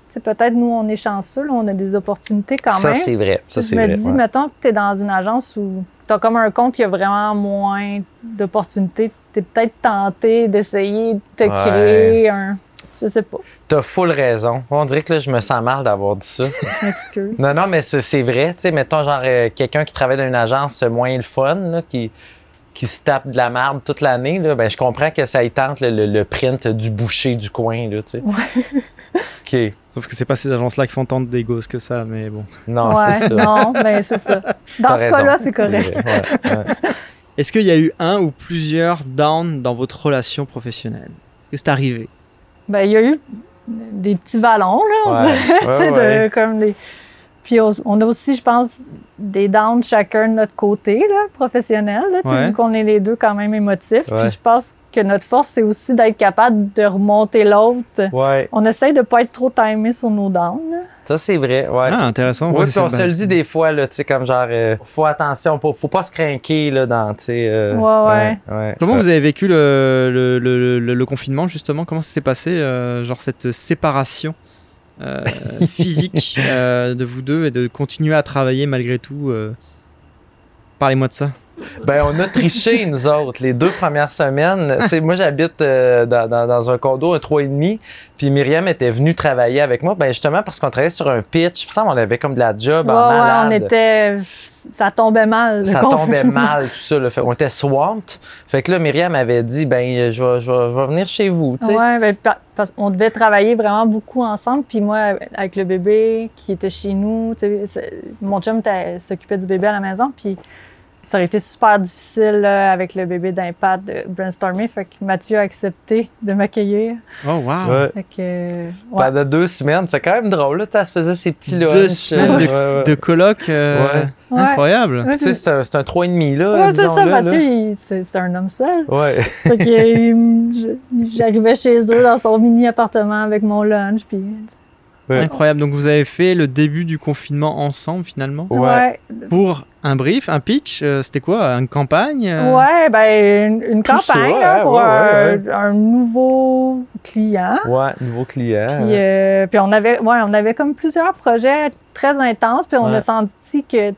Tu sais, peut-être nous, on est chanceux, là, on a des opportunités quand Ça, même. c'est vrai. Ça, je me vrai. dis, ouais. mettons que tu es dans une agence où tu as comme un compte qui a vraiment moins d'opportunités. Tu es peut-être tenté d'essayer de te Ouais. créer un. Je sais pas. T'as full raison. On dirait que là, je me sens mal d'avoir dit ça. Je m'excuse. non, non, mais c'est vrai. Tu sais, mettons, genre, euh, quelqu'un qui travaille dans une agence euh, moins le fun, là, qui, qui se tape de la marde toute l'année, ben, je comprends que ça y tente le, le- le print du boucher du coin, là, tu sais. OK. Sauf que c'est pas ces agences-là qui font tant de gosses que ça, mais bon. Non, ouais, c'est ça. non, ben c'est ça. Dans T'as ce raison. cas-là, c'est correct. vrai, ouais, ouais. Est-ce qu'il y a eu un ou plusieurs downs dans votre relation professionnelle? Est-ce que c'est arrivé? Ben, il y a eu des petits ballons, là, on Ouais, dirait, tu sais, ouais, de- comme les... Puis on a aussi, je pense, des downs chacun de notre côté, là, professionnel, là, Ouais. vu qu'on est les deux quand même émotifs. Ouais. Puis je pense que notre force, c'est aussi d'être capable de remonter l'autre. Ouais. On essaye de pas être trop timé sur nos downs. là. Ça, c'est vrai. Ouais. Ah, intéressant. Oui, Ouais, puis on se le dit des fois, là, tu sais, comme genre, euh, faut attention, faut, faut pas se craquer, là, dans, tu sais. euh, Ouais, ouais. ouais. Comment vous avez vécu le, le, le- le- le confinement, justement? Comment ça s'est passé, euh, genre cette séparation? Euh, physique euh, de vous deux et de continuer à travailler malgré tout euh, Parlez-moi de ça. Ben, on a triché, nous autres, les deux premières semaines. Tu sais, moi, j'habite euh, dans, dans- dans un condo, un 3,5, puis Myriam était venue travailler avec moi, ben, justement, parce qu'on travaillait sur un pitch. Semble qu'on avait comme de la job Ouais, en ouais, on était... Ça tombait mal. ça tombait mal, tout ça. Là. Fait, on était swamped. Fait que là, Myriam avait dit, ben, je vais, je vais- je vais venir chez vous, tu sais. Ouais, ben, pa- parce qu'on devait travailler vraiment beaucoup ensemble. Puis moi, avec le bébé qui était chez nous, mon chum s'occupait du bébé à la maison. Puis ça aurait été super difficile là, avec le bébé d'impact de brainstormer. Fait que Mathieu a accepté de m'accueillir. Oh, wow. Ouais. Fait que, ouais. Pendant deux semaines, c'est quand même drôle, là, elle se faisait ses petits lunchs. Deux semaines de, euh, ouais, ouais. de colloque. euh, Ouais. Ouais. Incroyable. Tu sais, c'est un, un 3,5, là. Ouais, c'est ça, là. Mathieu, c'est un homme seul. Ouais. Fait que j'arrivais chez eux dans son mini appartement avec mon lunch. Puis, Ouais. Incroyable. Donc vous avez fait le début du confinement ensemble finalement Ouais. Pour un brief, un pitch, euh, c'était quoi Une campagne euh, Ouais, ben une, une Tout ça, campagne là, ouais, pour ouais, un, ouais, un nouveau client. Ouais, nouveau client. Puis, euh, puis on avait, ouais, on avait comme plusieurs projets très intenses. Puis on Ouais. a senti que, tu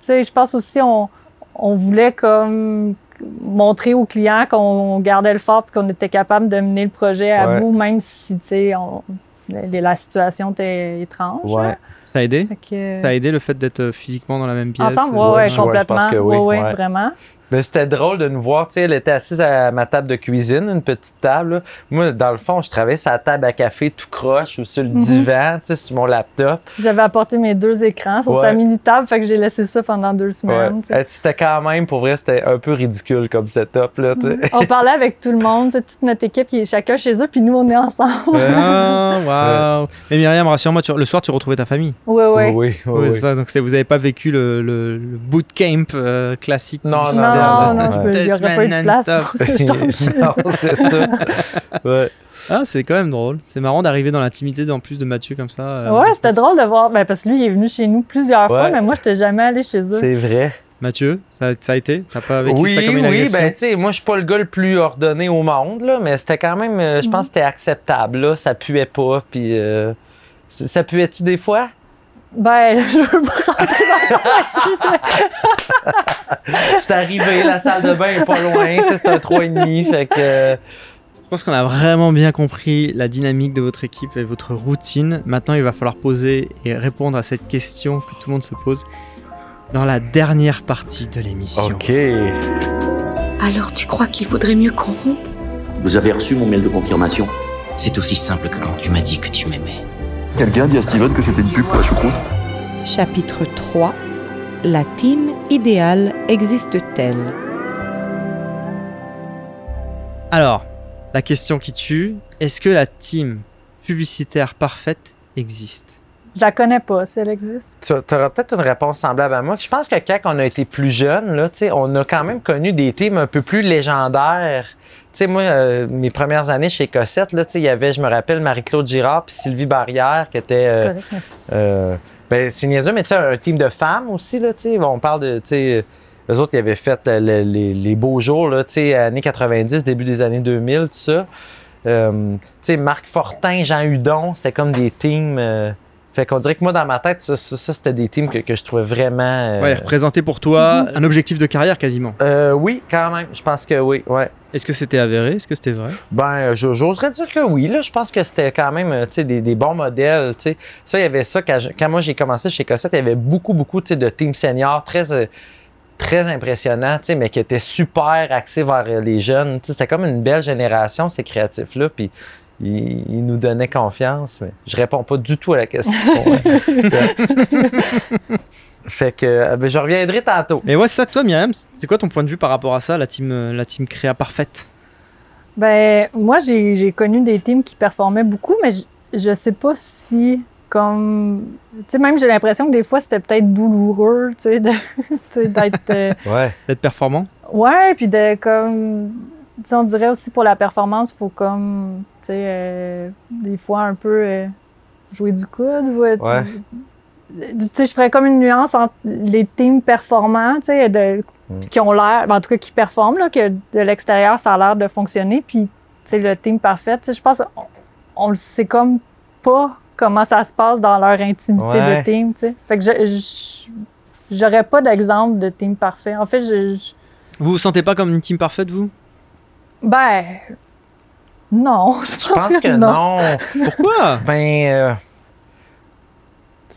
sais, je pense aussi on, on voulait comme montrer aux clients qu'on gardait le fort puis qu'on était capable de mener le projet à Ouais. bout, même si, tu sais, on- la, la situation était étrange. Ouais. là. Ça a aidé? Que- Ça a aidé le fait d'être euh, physiquement dans la même pièce? Ensemble, ouais, ouais, je- ouais, je complètement. pense que oui, Ouais, ouais, ouais. vraiment. Mais c'était drôle de nous voir, tu sais, elle était assise à ma table de cuisine, une petite table. là. Moi, dans le fond, je travaillais sur la table à café tout croche ou sur le Mhm. divan, tu sais, sur mon laptop. J'avais apporté mes deux écrans sur Ouais. sa mini-table, fait que j'ai laissé ça pendant deux Ouais. semaines. tu sais. C'était quand même, pour vrai, c'était un peu ridicule comme setup, là, tu sais. On parlait avec tout le monde, tu sais, toute notre équipe qui est chacun chez eux, puis nous, on est ensemble. Ah, waouh Mais Myriam, rassure-moi, tu- le soir, tu retrouvais ta famille. Oui, oui. Oui, oui, Oui, oui. ça, donc c'est- vous n'avez pas vécu le, le, le bootcamp euh, classique. Non, Non, publicitaire, non, je peux- il n'y aurait pas eu de place non-stop. pour que je tombe chez non, c'est ça. Ouais. Ah, c'est quand même drôle. C'est marrant d'arriver dans l'intimité en plus de Mathieu comme ça. euh, Ouais, c'était drôle de voir, ben, parce que lui, il est venu chez nous plusieurs fois, mais moi, je n'étais jamais allée chez eux. C'est vrai. Mathieu, ça, ça a été? T'as pas vécu oui, ça comme une oui, ben tu sais, moi je suis pas le gars le plus ordonné au monde là, mais c'était quand même, euh, je pense que c'était acceptable là, ça puait pas, puis euh, ça puait-tu des fois? Ben, je veux pas rentrer dans ton C'est arrivé, la salle de bain est pas loin, c'est un 3,5, fait que Je pense qu'on a vraiment bien compris la dynamique de votre équipe et votre routine. Maintenant, il va falloir poser et répondre à cette question que tout le monde se pose dans la dernière partie de l'émission. OK. Alors tu crois qu'il vaudrait mieux qu'on rompe Vous avez reçu mon mail de confirmation? C'est aussi simple que quand tu m'as dit que tu m'aimais. Quelqu'un dit à Steven que c'était une pub pour la choucroute? Chapitre 3 La team idéale existe-t-elle? Alors, la question qui tue, est-ce que la team publicitaire parfaite existe? Je la connais pas, si elle existe. Tu auras peut-être une réponse semblable à moi. Je pense que quand on a été plus jeune, là, tu sais, on a quand même connu des teams un peu plus légendaires. Tu sais, moi, euh, mes premières années chez Cossette, là, tu sais, il y avait, je me rappelle, Marie-Claude Girard puis Sylvie Barrière qui était. C'est euh, euh, ben, c'est niaiseux, mais tu sais, un team de femmes aussi, là, tu sais. On parle de, tu sais, eux autres, ils avaient fait le- les, les beaux jours, là, tu sais, années 90, début des années 2000, tout ça. Euh, tu sais, Marc Fortin, Jean Hudon, c'était comme des teams. euh, fait qu'on dirait que moi, dans ma tête, ça, ça, ça, c'était des teams que, que je trouvais vraiment. euh, Ouais, représenter pour toi un objectif de carrière quasiment. euh, oui, quand même. Je pense que oui, ouais. Est-ce que c'était avéré? Est-ce que c'était vrai? Ben, euh, j'oserais dire que oui. Là, je pense que c'était quand même euh, des, des bons modèles. Ça, il y avait ça quand, je- quand moi j'ai commencé chez Cossette, il y avait beaucoup, beaucoup de teams seniors très, très mais qui étaient super axés vers les jeunes. C'était comme une belle génération, ces créatifs-là. Puis il, il nous donnait confiance, mais je réponds pas du tout à la question. hein. fait que euh, ben, je reviendrai tantôt. Mais ouais, c'est ça, toi, Myriam, c'est quoi ton point de vue par rapport à ça, la team, euh, la team créa parfaite? Ben, moi, j'ai connu des teams qui performaient beaucoup, mais je, je sais pas si, comme. Tu sais, même j'ai l'impression que des fois, c'était peut-être douloureux, tu sais, d'être. euh, Ouais. D'être performant ouais, puis de comme. Tu sais, on dirait aussi pour la performance, il faut comme. Tu sais, euh, des fois un peu euh, jouer du coude ou être- Ouais. tu sais, je ferais comme une nuance entre les teams performants, tu sais, de- qui ont l'air, ben, en tout cas, qui performent, là, que de l'extérieur, ça a l'air de fonctionner, puis, tu sais, le team parfait, tu sais, je pense qu'on on le sait comme pas comment ça se passe dans leur intimité Ouais. de team, tu sais. Fait que je- je- j'aurais pas d'exemple de team parfait. En fait, je... je- Vous vous sentez pas comme une team parfaite, vous? Ben... Non, je pense, Je pense que non. Pourquoi? Ben. euh,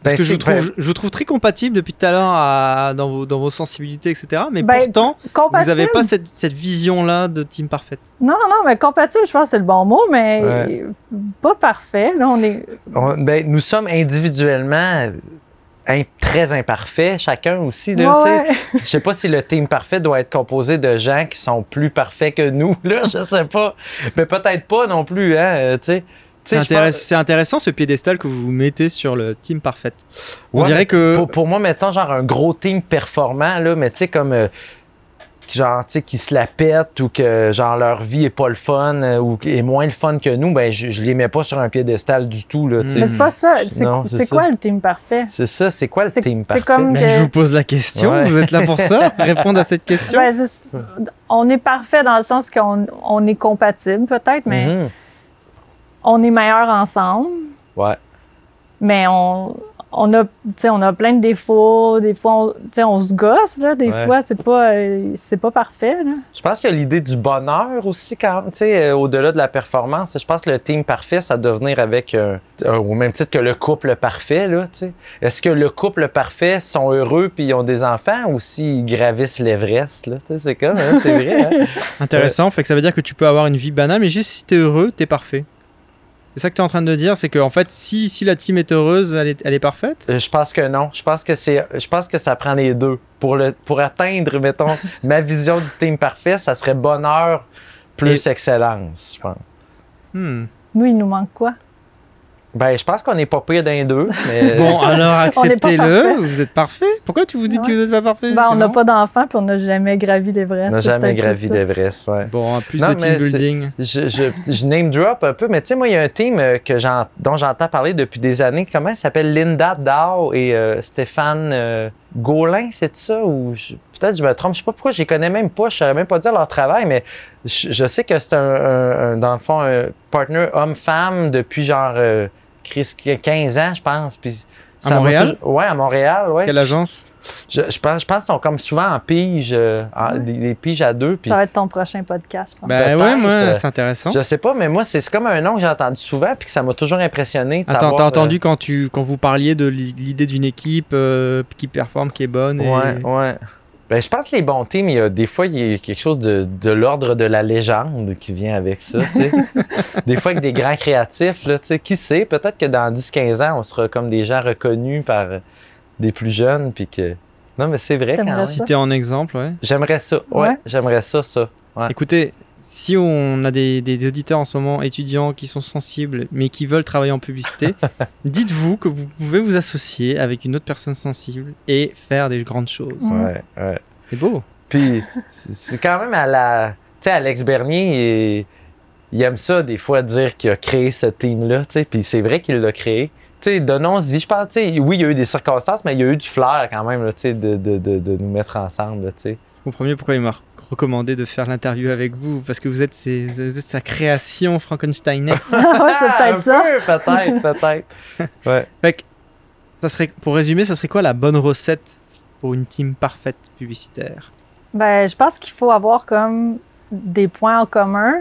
Parce ben, que je vous, trouve, je vous trouve très compatible depuis tout à l'heure dans, vos, dans vos sensibilités, etc. Mais Ben, pourtant, vous compatible. n'avez pas cette, cette vision-là de team parfaite. Non, non, mais compatible, je pense que c'est le bon mot, mais Ouais. pas parfait. Là, on est... On- ben, nous sommes individuellement très imparfaits, chacun aussi. Là, Ouais, tu sais. Je sais pas si le team parfait doit être composé de gens qui sont plus parfaits que nous. Là, je sais pas. Mais peut-être pas non plus. Hein, euh, tu sais. C'est sais, je intéress- pense- c'est intéressant ce piédestal que vous mettez sur le team parfaite. On Ouais, dirait que. Pour, pour moi, mettons, genre un gros team performant, là, mais tu sais, comme. euh, genre, tu sais, qui se la pètent ou que, genre, leur vie est pas le fun euh, ou est moins le fun que nous, ben, je, je les mets pas sur un piédestal du tout, là, tu sais. Mais c'est pas ça. C'est quoi le team parfait? C'est ça, c'est quoi le team c'est parfait? comme Mais que- je vous pose la question, Ouais. vous êtes là pour ça? Répondre à cette question? Ben, on est parfait dans le sens qu'on on est compatible, peut-être, mais Mhm. on est meilleur ensemble. Ouais. Mais on, on, a, tu sais, on a plein de défauts. Des fois, on, tu sais, on se gosse. Là, des Ouais. fois, c'est pas, euh, c'est pas parfait. Là. Je pense qu'il y a l'idée du bonheur aussi, quand tu euh, au-delà de la performance. Je pense que le team parfait, ça doit venir avec, euh, euh, au même titre que le couple parfait, là, tu sais. Est-ce que le couple parfait sont heureux puis ils ont des enfants ou s'ils gravissent l'Everest, là? Tu c'est comme, hein, c'est vrai, hein? Intéressant, fait que ça veut dire que tu peux avoir une vie banale, mais juste si t'es heureux, t'es parfait. C'est ça que tu es en train de dire, c'est qu'en fait, si, si la team est heureuse, elle est, elle est parfaite? Euh, Je pense que non. Je pense que c'est, je pense que ça prend les deux. Pour, le, pour atteindre, mettons, ma vision du team parfait, ça serait bonheur plus excellence, je pense. Hmm. Nous, il nous manque quoi? Ben, je pense qu'on n'est pas pire d'un deux, mais... Bon, alors acceptez-le, vous êtes parfait. Pourquoi tu vous dites que vous n'êtes pas parfait? Ben, on n'a pas d'enfants puis on n'a jamais gravi l'Everest. On n'a jamais gravi plus l'Everest, ouais. Bon, plus Non, de team building. Je, je, je name drop un peu, mais tu sais, moi, il y a un team euh, que dont j'entends parler depuis des années. Comment il s'appelle? Linda Dow et euh, Stéphane euh, Gaulin, c'est ça? Ou je- peut-être je me trompe, je sais pas pourquoi, je les connais même pas, je saurais même pas dire leur travail, mais je, je sais que c'est un, un- un- dans le fond, un partner homme-femme depuis genre euh, Chris, 15 ans, je pense. Puis À Montréal? toujours- Ouais, à Montréal, ouais. Quelle agence? Je, je pense, je pense qu'ils sont comme souvent en pige, euh, en- des, des piges à deux. Puis Ça va être ton prochain podcast, je pense. Ben ouais, moi, euh, c'est intéressant. je sais pas, mais moi, c'est comme un nom que j'ai entendu souvent puis que ça m'a toujours impressionné. Attends, t'as euh, entendu quand, tu, quand vous parliez de l'i- l'idée d'une équipe euh, qui performe, qui est bonne et... Ouais, ouais. Ben, je pense que les bons teams, il y a, des fois, il y a quelque chose de, de l'ordre de la légende qui vient avec ça. des fois, avec des grands créatifs, là, tu sais, qui sait, peut-être que dans 10-15 ans, on sera comme des gens reconnus par des plus jeunes. Puis que... Non, mais c'est vrai. Quand T'aimerais même. ça? Citer en exemple, ouais. J'aimerais ça. Ouais, Ouais. j'aimerais ça, ça. Ouais. Écoutez, si on a des, des auditeurs en ce moment, étudiants qui sont sensibles, mais qui veulent travailler en publicité, dites-vous que vous pouvez vous associer avec une autre personne sensible et faire des grandes choses. Ouais, ouais. C'est beau. Puis c'est quand même à la. Tu sais, Alex Bernier, il, il aime ça des fois dire qu'il a créé ce team-là, tu sais, puis c'est vrai qu'il l'a créé. Tu sais, donnons-y, je pense, tu sais, oui, il y a eu des circonstances, mais il y a eu du flair quand même, là, tu sais, de, de, de, de nous mettre ensemble, tu sais. Vous comprenez pourquoi il m'a recommandé de faire l'interview avec vous Parce que vous êtes, ses- vous êtes sa création frankensteinesque. ouais, c'est peut-être ça. peu, peut-être, peut-être. Ouais. Fait que, ça serait, pour résumer, ça serait quoi la bonne recette pour une team parfaite publicitaire? Ben, je pense qu'il faut avoir comme des points en commun,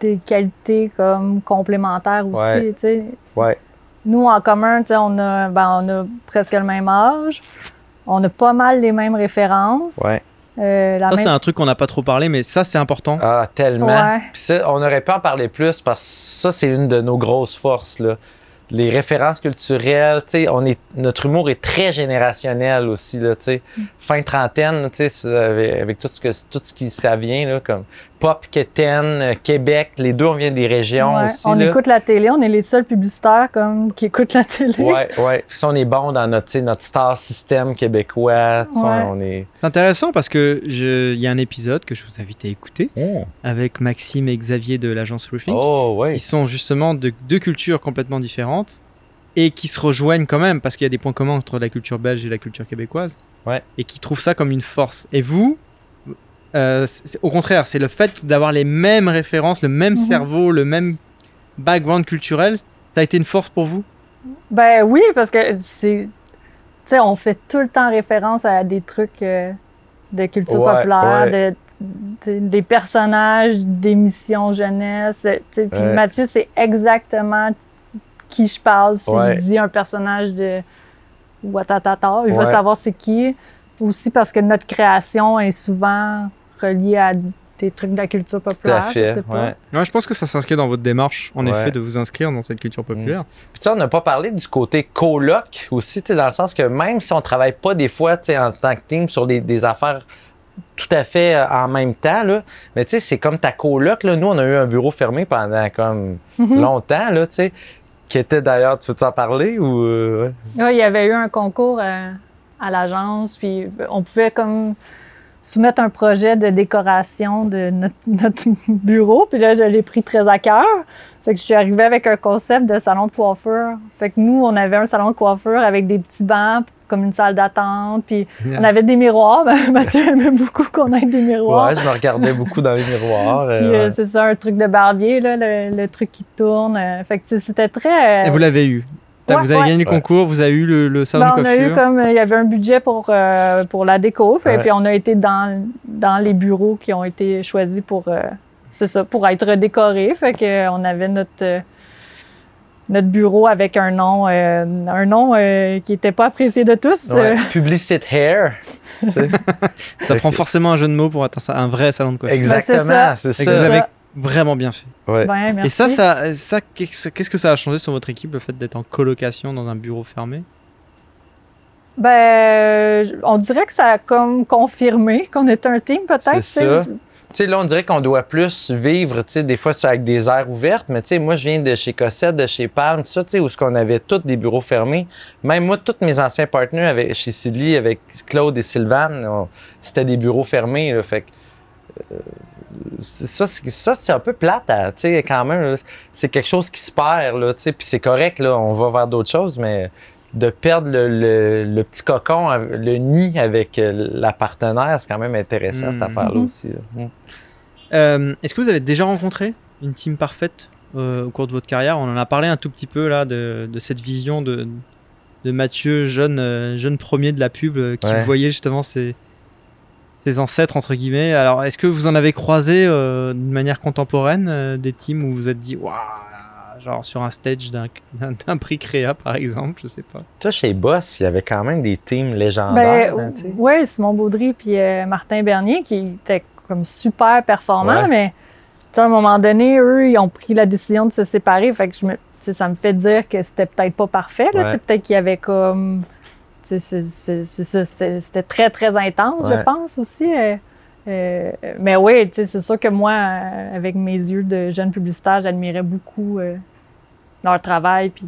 des qualités comme complémentaires aussi. Ouais. tu sais. Ouais. Nous, en commun, tu sais, on a, ben, on a presque le même âge. On a pas mal les mêmes références. Ouais. Euh, la Ça, même- c'est un truc qu'on n'a pas trop parlé, mais ça, c'est important. Ah, tellement. Ouais. Ça, on aurait pu en parler plus parce que ça, c'est une de nos grosses forces. Là. Les références culturelles, tu sais, on est, notre humour est très générationnel aussi. Là, tu sais. Mm. Fin trentaine, tu sais, c'est avec, avec tout, ce que, tout ce qui ça vient, là, comme pop, quétaine, euh, Québec, les deux, on vient des régions Ouais, aussi. on là. écoute la télé, on est les seuls publicitaires comme, qui écoutent la télé. Ouais, ouais. Puis on est bon dans notre, notre star système québécois. Ouais. On est... C'est intéressant parce que je- il y a un épisode que je vous invite à écouter Oh, avec Maxime et Xavier de l'agence Roofing. Oh, ouais. Ils sont justement de deux cultures complètement différentes et qui se rejoignent quand même parce qu'il y a des points communs entre la culture belge et la culture québécoise. Ouais. Et qui trouvent ça comme une force. Et vous, euh, au contraire, c'est le fait d'avoir les mêmes références, le même Mhm. cerveau, le même background culturel. Ça a été une force pour vous? Ben oui, parce que c'est. Tu sais, on fait tout le temps référence à des trucs euh, de culture Ouais, populaire, ouais. de- de- des personnages d'émissions jeunesse. tu sais. Puis Ouais. Mathieu, c'est exactement qui je parle. Si Ouais. je dis un personnage de Watatata, il va savoir c'est qui. Aussi parce que notre création est souvent reliée à des trucs de la culture Tout à populaire. je fait. sais pas. ouais. Ouais, je pense que ça s'inscrit dans votre démarche, en Ouais. effet, de vous inscrire dans cette culture populaire. Puis tu sais, on n'a pas parlé du côté coloc aussi, dans le sens que même si on travaille pas des fois en tant que team sur des, des affaires tout à fait euh, en même temps, là, mais tu sais, c'est comme ta coloc. Là. Nous, on a eu un bureau fermé pendant comme Mhm. longtemps, là, tu sais, qui était d'ailleurs, tu veux en parler ou... euh, ouais? Ouais, il y avait eu un concours euh, à l'agence, puis on pouvait comme soumettre un projet de décoration de notre, notre bureau, puis là, je l'ai pris très à cœur. Fait que je suis arrivée avec un concept de salon de coiffure. Fait que nous, on avait un salon de coiffure avec des petits bancs, comme une salle d'attente, puis on avait des miroirs. Mathieu aimait beaucoup qu'on ait des miroirs. Ouais, je me regardais beaucoup dans les miroirs. Puis euh, euh, ouais. c'est ça, un truc de barbier, là, le, le truc qui tourne. euh, fait que c'était très... euh, Et vous l'avez eu? Ouais, vous avez ouais. gagné le Ouais. concours, vous avez eu le, le salon Ben, de on a coiffure. eu comme il y avait un budget pour euh, pour la déco, Ouais. puis on a été dans dans les bureaux qui ont été choisis pour euh, c'est ça pour être décorés, fait que on avait notre euh, notre bureau avec un nom euh, un nom euh, qui était pas apprécié de tous. Ouais, euh. Publicit Hair. Ça prend forcément un jeu de mots pour être un, un vrai salon de coiffure. Exactement, c'est Et ça. que vous avez ça. Vraiment bien fait. Ouais. Merci. Et ça, ça, ça qu'est-ce que ça a changé sur votre équipe, le fait d'être en colocation dans un bureau fermé? Ben, on dirait que ça a comme confirmé qu'on était un team peut-être. C'est ça. Tu sais, là, on dirait qu'on doit plus vivre, tu sais, des fois, c'est avec des aires ouvertes, mais tu sais, moi, je viens de chez Cossette, de chez Palm, tout ça, tu sais, où ce qu'on avait tous des bureaux fermés. Même moi, tous mes anciens partenaires avec, chez Sidley, avec Claude et Sylvane, c'était des bureaux fermés, là, fait que, c'est ça, c'est, ça, c'est un peu plate, tu sais, quand même, c'est quelque chose qui se perd, là, tu sais, puis c'est correct, là, on va vers d'autres choses, mais de perdre le, le- le petit cocon, le nid avec euh, la partenaire, c'est quand même intéressant, cette Mhm. affaire-là aussi. là. Mm. Euh, Est-ce que vous avez déjà rencontré une team parfaite euh, au cours de votre carrière? On en a parlé un tout petit peu là de, de cette vision de, de Mathieu, jeune, euh, jeune premier de la pub, euh, qui Ouais. voyait justement ses, ses ancêtres, entre guillemets. Alors, est-ce que vous en avez croisé euh, d'une manière contemporaine euh, des teams où vous vous êtes dit, waouh, genre sur un stage d'un prix créa par exemple, je sais pas. Toi, chez Boss, il y avait quand même des teams légendaires. Ben, hein, oui, Simon Baudry puis euh, Martin Bernier qui étaient comme super performants, Ouais. mais tu sais, à un moment donné, eux, ils ont pris la décision de se séparer. Fait que je me, tu sais, ça me fait dire que c'était peut-être pas parfait. Ouais. Peut-être qu'il y avait comme. C'est- ça, C'était très, très intense, Ouais. je pense aussi. euh, euh, mais oui, c'est sûr que moi, euh, avec mes yeux de jeune publicitaire, j'admirais beaucoup euh, leur travail. Puis,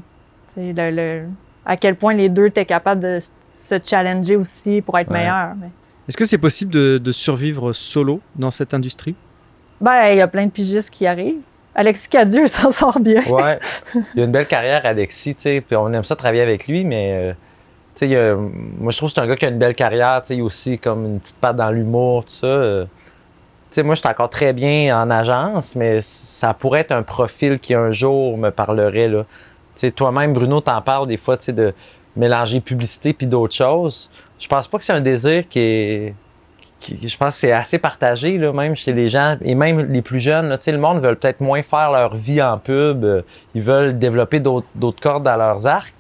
le, le- à quel point les deux étaient capables de se challenger aussi pour être Ouais. meilleurs. Mais- Est-ce que c'est possible de, de survivre solo dans cette industrie? Ben, il y a plein de pigistes qui arrivent. Alexis Cadieux s'en sort bien. Ouais. Il a une belle carrière, Alexis, tu sais, puis on aime ça travailler avec lui, mais euh, a- moi je trouve que c'est un gars qui a une belle carrière, tu sais, aussi comme une petite patte dans l'humour, tout ça. euh. Sais, moi je suis encore très bien en agence, mais ça pourrait être un profil qui un jour me parlerait, là. Toi-même, Bruno, t'en parles des fois, de mélanger publicité puis d'autres choses. Je pense pas que c'est un désir qui est je pense que c'est assez partagé, là, même chez les gens, et même les plus jeunes. le monde veut peut-être moins faire leur vie en pub. euh, ils veulent développer d'autres cordes dans leurs arcs.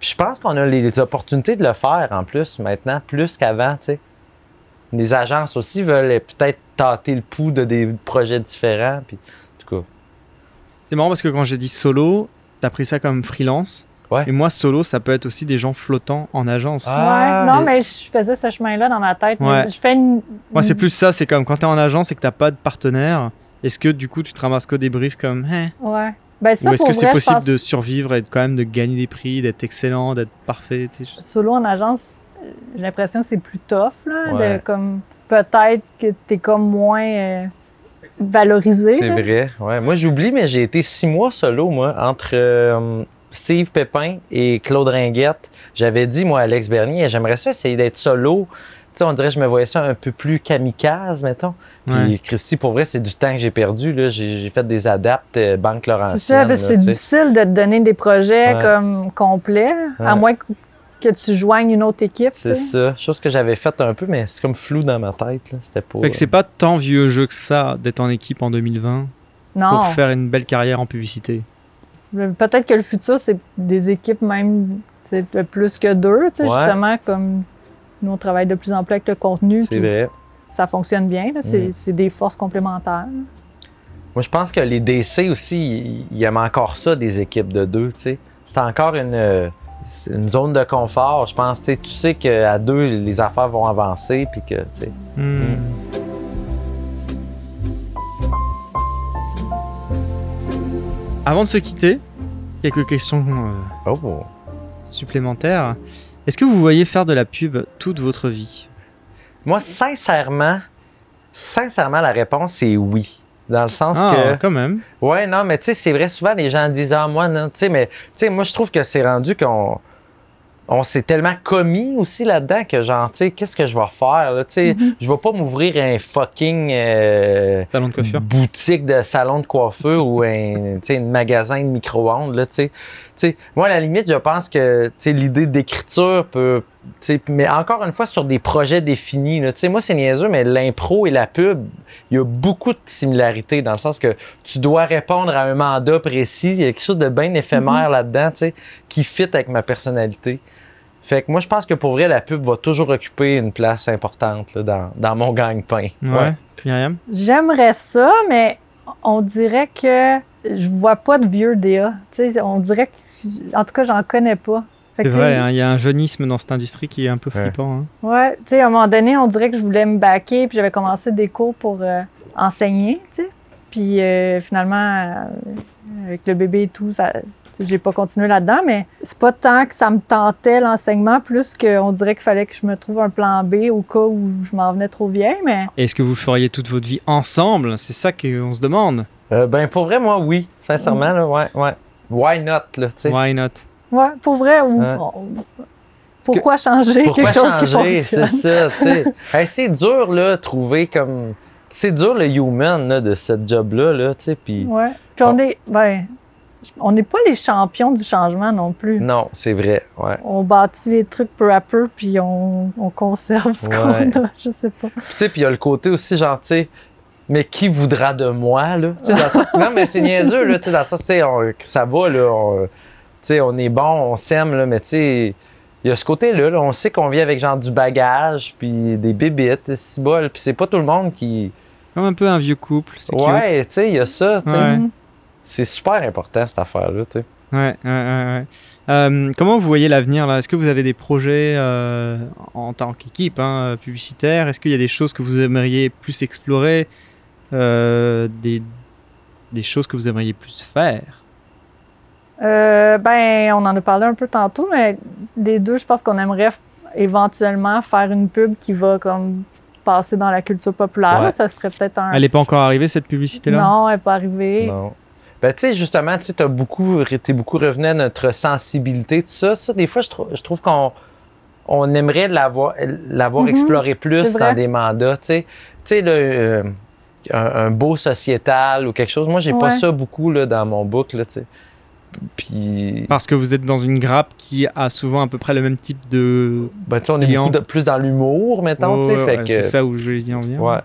Puis je pense qu'on a les, les opportunités de le faire en plus maintenant, plus qu'avant. tu sais. des agences aussi veulent peut-être tâter le pouls de des projets différents. Puis, en tout cas. C'est marrant parce que quand j'ai dit solo, t'as pris ça comme freelance. Ouais. Et moi, solo, ça peut être aussi des gens flottants en agence. Ah, ouais, non, mais- mais je faisais ce chemin-là dans ma tête. Ouais. Je fais une. Moi, c'est plus ça, c'est comme quand t'es en agence et que t'as pas de partenaire, est-ce que du coup tu te ramasses que des briefs comme Hein? Ouais. Ben, ça, Ou est-ce que c'est possible pense- de survivre et de, quand même de gagner des prix, d'être excellent, d'être parfait tu sais, je- Solo en agence, j'ai l'impression que c'est plus tough, là. Ouais. De, comme, peut-être que t'es comme moins euh, valorisé. C'est là. vrai. Ouais. Moi, j'oublie, mais j'ai été six mois solo, moi, entre euh, Steve Pépin et Claude Ringuette. J'avais dit, moi, à Alex Bernier, j'aimerais ça essayer d'être solo. Tu sais, on dirait que je me voyais ça un peu plus kamikaze, mettons. Puis, Ouais. Christy, pour vrai, c'est du temps que j'ai perdu. là. J'ai j'ai fait des adaptes euh, Banque Laurentienne. C'est ça, parce que là, c'est tu sais. difficile de te donner des projets Ouais. comme complets, à moins que, que tu joignes une autre équipe. C'est ça. Chose que j'avais faite un peu, mais c'est comme flou dans ma tête. là. C'était pas. Fait que c'est pas tant vieux jeu que ça d'être en équipe en 2020 Non. pour faire une belle carrière en publicité. Peut-être que le futur, c'est des équipes même plus que deux, Ouais. justement, comme nous, on travaille de plus en plus avec le contenu. C'est puis vrai. Ça fonctionne bien, c'est Mm. c'est des forces complémentaires. Moi, je pense que les DC aussi, ils- aiment encore ça, des équipes de deux, tu sais. C'est encore une, zone de confort, je pense. Tu sais, tu sais qu'à deux, les affaires vont avancer, puis que, sais. Hmm. Avant de se quitter, quelques questions euh, Oh. supplémentaires. Est-ce que vous voyez faire de la pub toute votre vie? Moi, sincèrement, sincèrement, la réponse est oui. Dans le sens Ah, que. quand même. Ouais, non, mais tu sais, c'est vrai, souvent les gens disent Ah, moi, non, tu sais, mais tu sais, moi, je trouve que c'est rendu qu'on. On s'est tellement commis aussi là-dedans que, genre, tu sais, qu'est-ce que je vais faire, là? Tu sais, je vais pas m'ouvrir un fucking. euh, Salon de coiffure. Boutique de salon de coiffure ou un, tu sais, un magasin de micro-ondes, là, tu sais. Sais, moi, à la limite, je pense que, l'idée d'écriture peut. mais encore une fois, sur des projets définis, là. Moi, c'est niaiseux, mais l'impro et la pub, il y a beaucoup de similarités dans le sens que tu dois répondre à un mandat précis. Il y a quelque chose de bien éphémère là-dedans, tu sais, qui fit avec ma personnalité. Fait que moi, je pense que pour vrai, la pub va toujours occuper une place importante là, dans, dans mon gagne-pain. Ouais. Myriam? J'aimerais ça, mais on dirait que je vois pas de vieux DA. On dirait que. En tout cas, j'en connais pas. C'est vrai, hein, il y a un jeunisme dans cette industrie qui est un peu flippant. hein. Ouais, tu sais, à un moment donné, on dirait que je voulais me baquer, puis j'avais commencé des cours pour euh, enseigner, tu sais. Puis euh, finalement, euh, avec le bébé et tout, ça, j'ai pas continué là-dedans, mais c'est pas tant que ça me tentait l'enseignement, plus qu'on dirait qu'il fallait que je me trouve un plan B au cas où je m'en venais trop vieille, mais Est-ce que vous feriez toute votre vie ensemble? C'est ça qu'on se demande. Euh, ben, pour vrai, moi, oui. Sincèrement, là, ouais, ouais. Why not, là, tu sais? Why not? ouais, pour vrai, ou, Ouais. on- pourquoi changer Pourquoi quelque chose qui fonctionne? C'est ça, tu sais. Hey, c'est dur, là, trouver comme... C'est dur, le human, là, de cette job-là, là, tu sais, puis... Ouais. Puis on est, ben, on n'est pas les champions du changement non plus. Non, c'est vrai, ouais. On bâtit les trucs peu à peu, puis on, on conserve ce Ouais. qu'on a. Je sais pas. Puis, tu sais, puis il y a le côté aussi, genre, tu sais, mais qui voudra de moi, là? Tu sais, dans le sens... Non, mais c'est niaiseux, là, tu sais, dans le sens, tu sais, on- que ça va, là, on- tu sais, on est bon, on s'aime, là, mais tu sais... Il y a ce côté-là, là, on sait qu'on vit avec genre du bagage, puis des bébites, puis c'est pas tout le monde qui. Comme un peu un vieux couple. c'est Ouais, tu sais, il y a ça, tu sais. Ouais. C'est super important cette affaire-là, tu sais. Ouais, ouais, ouais. ouais. Euh, comment vous voyez l'avenir là? Est-ce que vous avez des projets euh, en tant qu'équipe hein, publicitaire? Est-ce qu'il y a des choses que vous aimeriez plus explorer? Euh, des, des choses que vous aimeriez plus faire? Euh, ben, on en a parlé un peu tantôt, mais les deux, je pense qu'on aimerait éventuellement faire une pub qui va comme passer dans la culture populaire. Ouais. Ça serait peut-être un. Elle n'est pas encore arrivée cette publicité-là? Non, elle n'est pas arrivée. Non. Ben, tu sais, justement, tu sais, t'as beaucoup, t'es beaucoup revenu à notre sensibilité, tout ça. Ça, des fois, je, trou- je trouve qu'on on aimerait l'avoir, l'avoir Mhm. exploré plus dans des mandats, tu sais. Tu sais, le, euh, un, un beau sociétal ou quelque chose. Moi, j'ai pas Ouais. ça beaucoup, là, dans mon book, là. Puis... Parce que vous êtes dans une grappe qui a souvent à peu près le même type de. Ben, tu sais, on est beaucoup de- plus dans l'humour, mettons, tu sais, Ouais, fait ouais, que... C'est ça où je vais en venir. Ouais.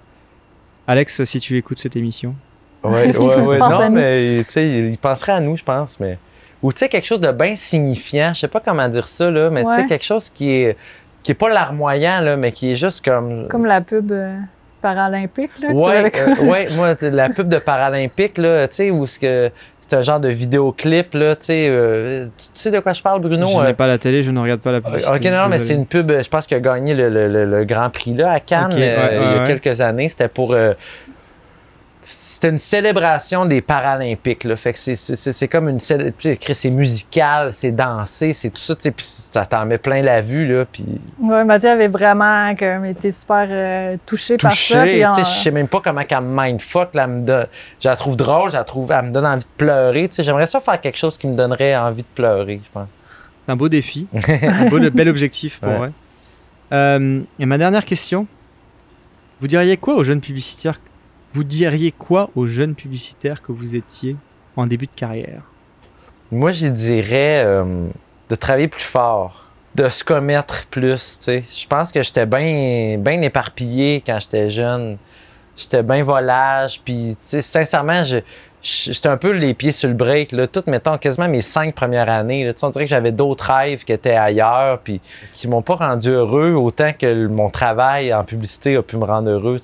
Alex, si tu écoutes cette émission. Ouais, Est-ce qu'il ouais, non, mais tu sais, il penserait à nous, je pense, mais. Ou tu sais, quelque chose de bien signifiant, je sais pas comment dire ça, là, mais tu sais, quelque chose qui est. qui est pas larmoyant, là, mais qui est juste comme. Comme la pub euh, paralympique, là. tu euh, ouais, moi, la pub de Paralympique, là, tu sais, où ce que. C'est un genre de vidéoclip, là, tu sais. euh, tu sais de quoi je parle, Bruno? je Euh, n'ai pas la télé, je ne regarde pas la publicité. Ok, non, non, mais désolé. c'est une pub, euh, je pense, qui a gagné le, le- le- le Grand Prix là, à Cannes ouais, euh, il y a quelques années. C'était pour. C'était une célébration des Paralympiques. Là. Fait que c'est, c'est- c'est- c'est comme une célé- tu sais, Chris, c'est musical, c'est dansé, c'est tout ça. Puis ça t'en met plein la vue. Là, puis Ouais, Mathieu avait vraiment comme, été super euh, touché, par ça. touché. puis en- tu sais, Je sais même pas comment qu'elle me mindfuck. Là, elle me donne- je la trouve drôle, je la trouve, elle me donne envie de pleurer. tu sais. J'aimerais ça faire quelque chose qui me donnerait envie de pleurer, je pense. C'est un beau défi, un beau, bel objectif pour Ouais. vrai. Euh, et ma dernière question, vous diriez quoi aux jeunes publicitaires Vous diriez quoi aux jeunes publicitaires que vous étiez en début de carrière? Moi, je dirais euh, de travailler plus fort, de se commettre plus. Je pense que j'étais bien éparpillé quand j'étais jeune. J'étais bien volage. Puis, sincèrement, j'étais un peu les pieds sur le break. Là. Tout, mettons, quasiment mes cinq premières années. là. On dirait que j'avais d'autres rêves qui étaient ailleurs, puis qui m'ont pas rendu heureux autant que mon travail en publicité a pu me rendre heureux.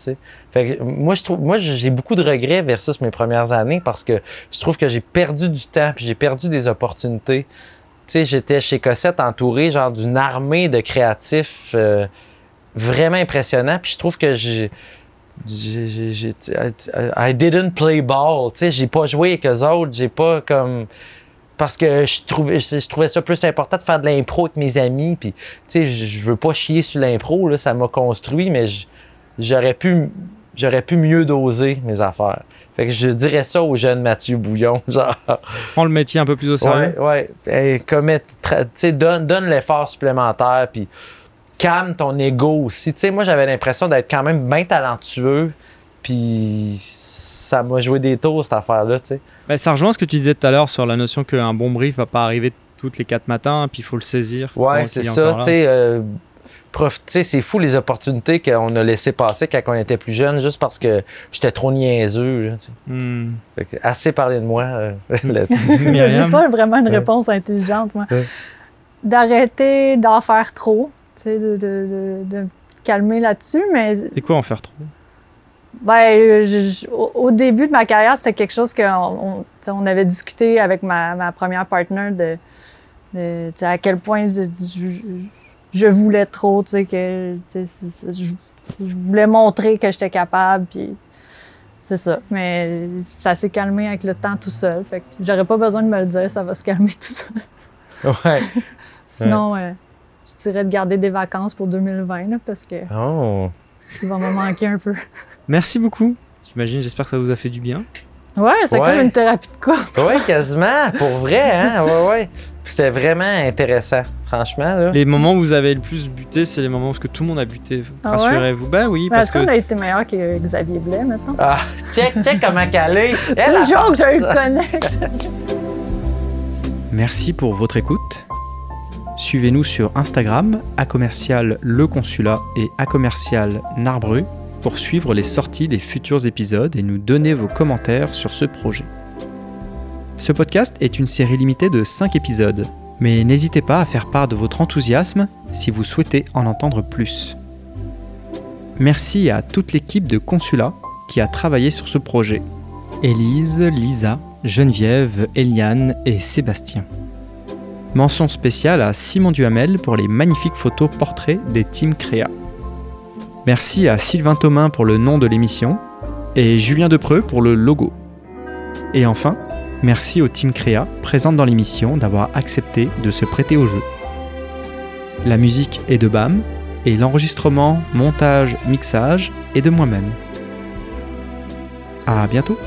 Moi, je trouve, moi, j'ai beaucoup de regrets versus mes premières années parce que je trouve que j'ai perdu du temps, puis j'ai perdu des opportunités. Tu sais, j'étais chez Cossette entouré genre d'une armée de créatifs euh, vraiment impressionnants, puis je trouve que j'ai j'ai- I didn't play ball, tu sais, j'ai pas joué avec eux autres, j'ai pas comme parce que je trouvais je, trouvais ça plus important de faire de l'impro avec mes amis, puis tu sais, je je veux pas chier sur l'impro là, ça m'a construit, mais j'aurais pu j'aurais pu mieux doser mes affaires. Fait que je dirais ça au jeune Mathieu Bouillon, genre Prends le métier un peu plus au sérieux? Ouais, ouais. Et commet- donne, donne l'effort supplémentaire, puis calme ton ego aussi. Tu sais, moi, j'avais l'impression d'être quand même bien talentueux, puis ça m'a joué des tours, cette affaire-là, tu sais. Bah, ça rejoint ce que tu disais tout à l'heure sur la notion qu'un bon brief va pas arriver toutes les quatre matins, puis il faut le saisir. Ouais, c'est est ça, tu sais. euh, prof- tu sais, c'est fou les opportunités qu'on a laissé passer quand on était plus jeune, juste parce que j'étais trop niaiseux, là. Hmm. Fait que assez parlé de moi euh, là-dessus. J'ai pas vraiment une Ouais. réponse intelligente, moi. Ouais. D'arrêter d'en faire trop, tu sais, de, de, de, de me calmer là-dessus, mais C'est quoi en faire trop? Ben, je- je- au, début de ma carrière, c'était quelque chose qu'on on, avait discuté avec ma, ma première partner de, de, à quel point je, je- voulais trop, tu sais, que c'est- c'est- je, je voulais montrer que j'étais capable, puis c'est ça. Mais ça s'est calmé avec le temps tout seul, fait que j'aurais pas besoin de me le dire, ça va se calmer tout seul. ouais. Sinon, euh, je dirais de garder des vacances pour 2020, là, parce que Oh. il va me manquer un peu. Merci beaucoup. J'imagine, j'espère que ça vous a fait du bien. Ouais, c'est Ouais. comme une thérapie de couple. Ouais, quasiment, pour vrai, hein? Ouais, ouais. C'était vraiment intéressant, franchement, là. Les moments où vous avez le plus buté, c'est les moments où que tout le monde a buté. Ah ouais? Rassurez-vous. Bah oui, Mais parce que qu'on a été meilleur que Xavier Blais, maintenant? Ah, check, check comment qu'elle est. C'est une joke, pense j'ai eu ça. le. Merci pour votre écoute. Suivez-nous sur Instagram, à commercial le consulat et à commercial Narbru pour suivre les sorties des futurs épisodes et nous donner vos commentaires sur ce projet. Ce podcast est une série limitée de 5 épisodes, mais n'hésitez pas à faire part de votre enthousiasme si vous souhaitez en entendre plus. Merci à toute l'équipe de Consulat qui a travaillé sur ce projet. Élise, Lisa, Geneviève, Eliane et Sébastien. Mention spéciale à Simon Duhamel pour les magnifiques photos portraits des teams Créa. Merci à Sylvain Thomain pour le nom de l'émission et Julien Depreux pour le logo. Et enfin, merci au team Créa présente dans l'émission d'avoir accepté de se prêter au jeu. La musique est de BAM et l'enregistrement, montage, mixage est de moi-même. À bientôt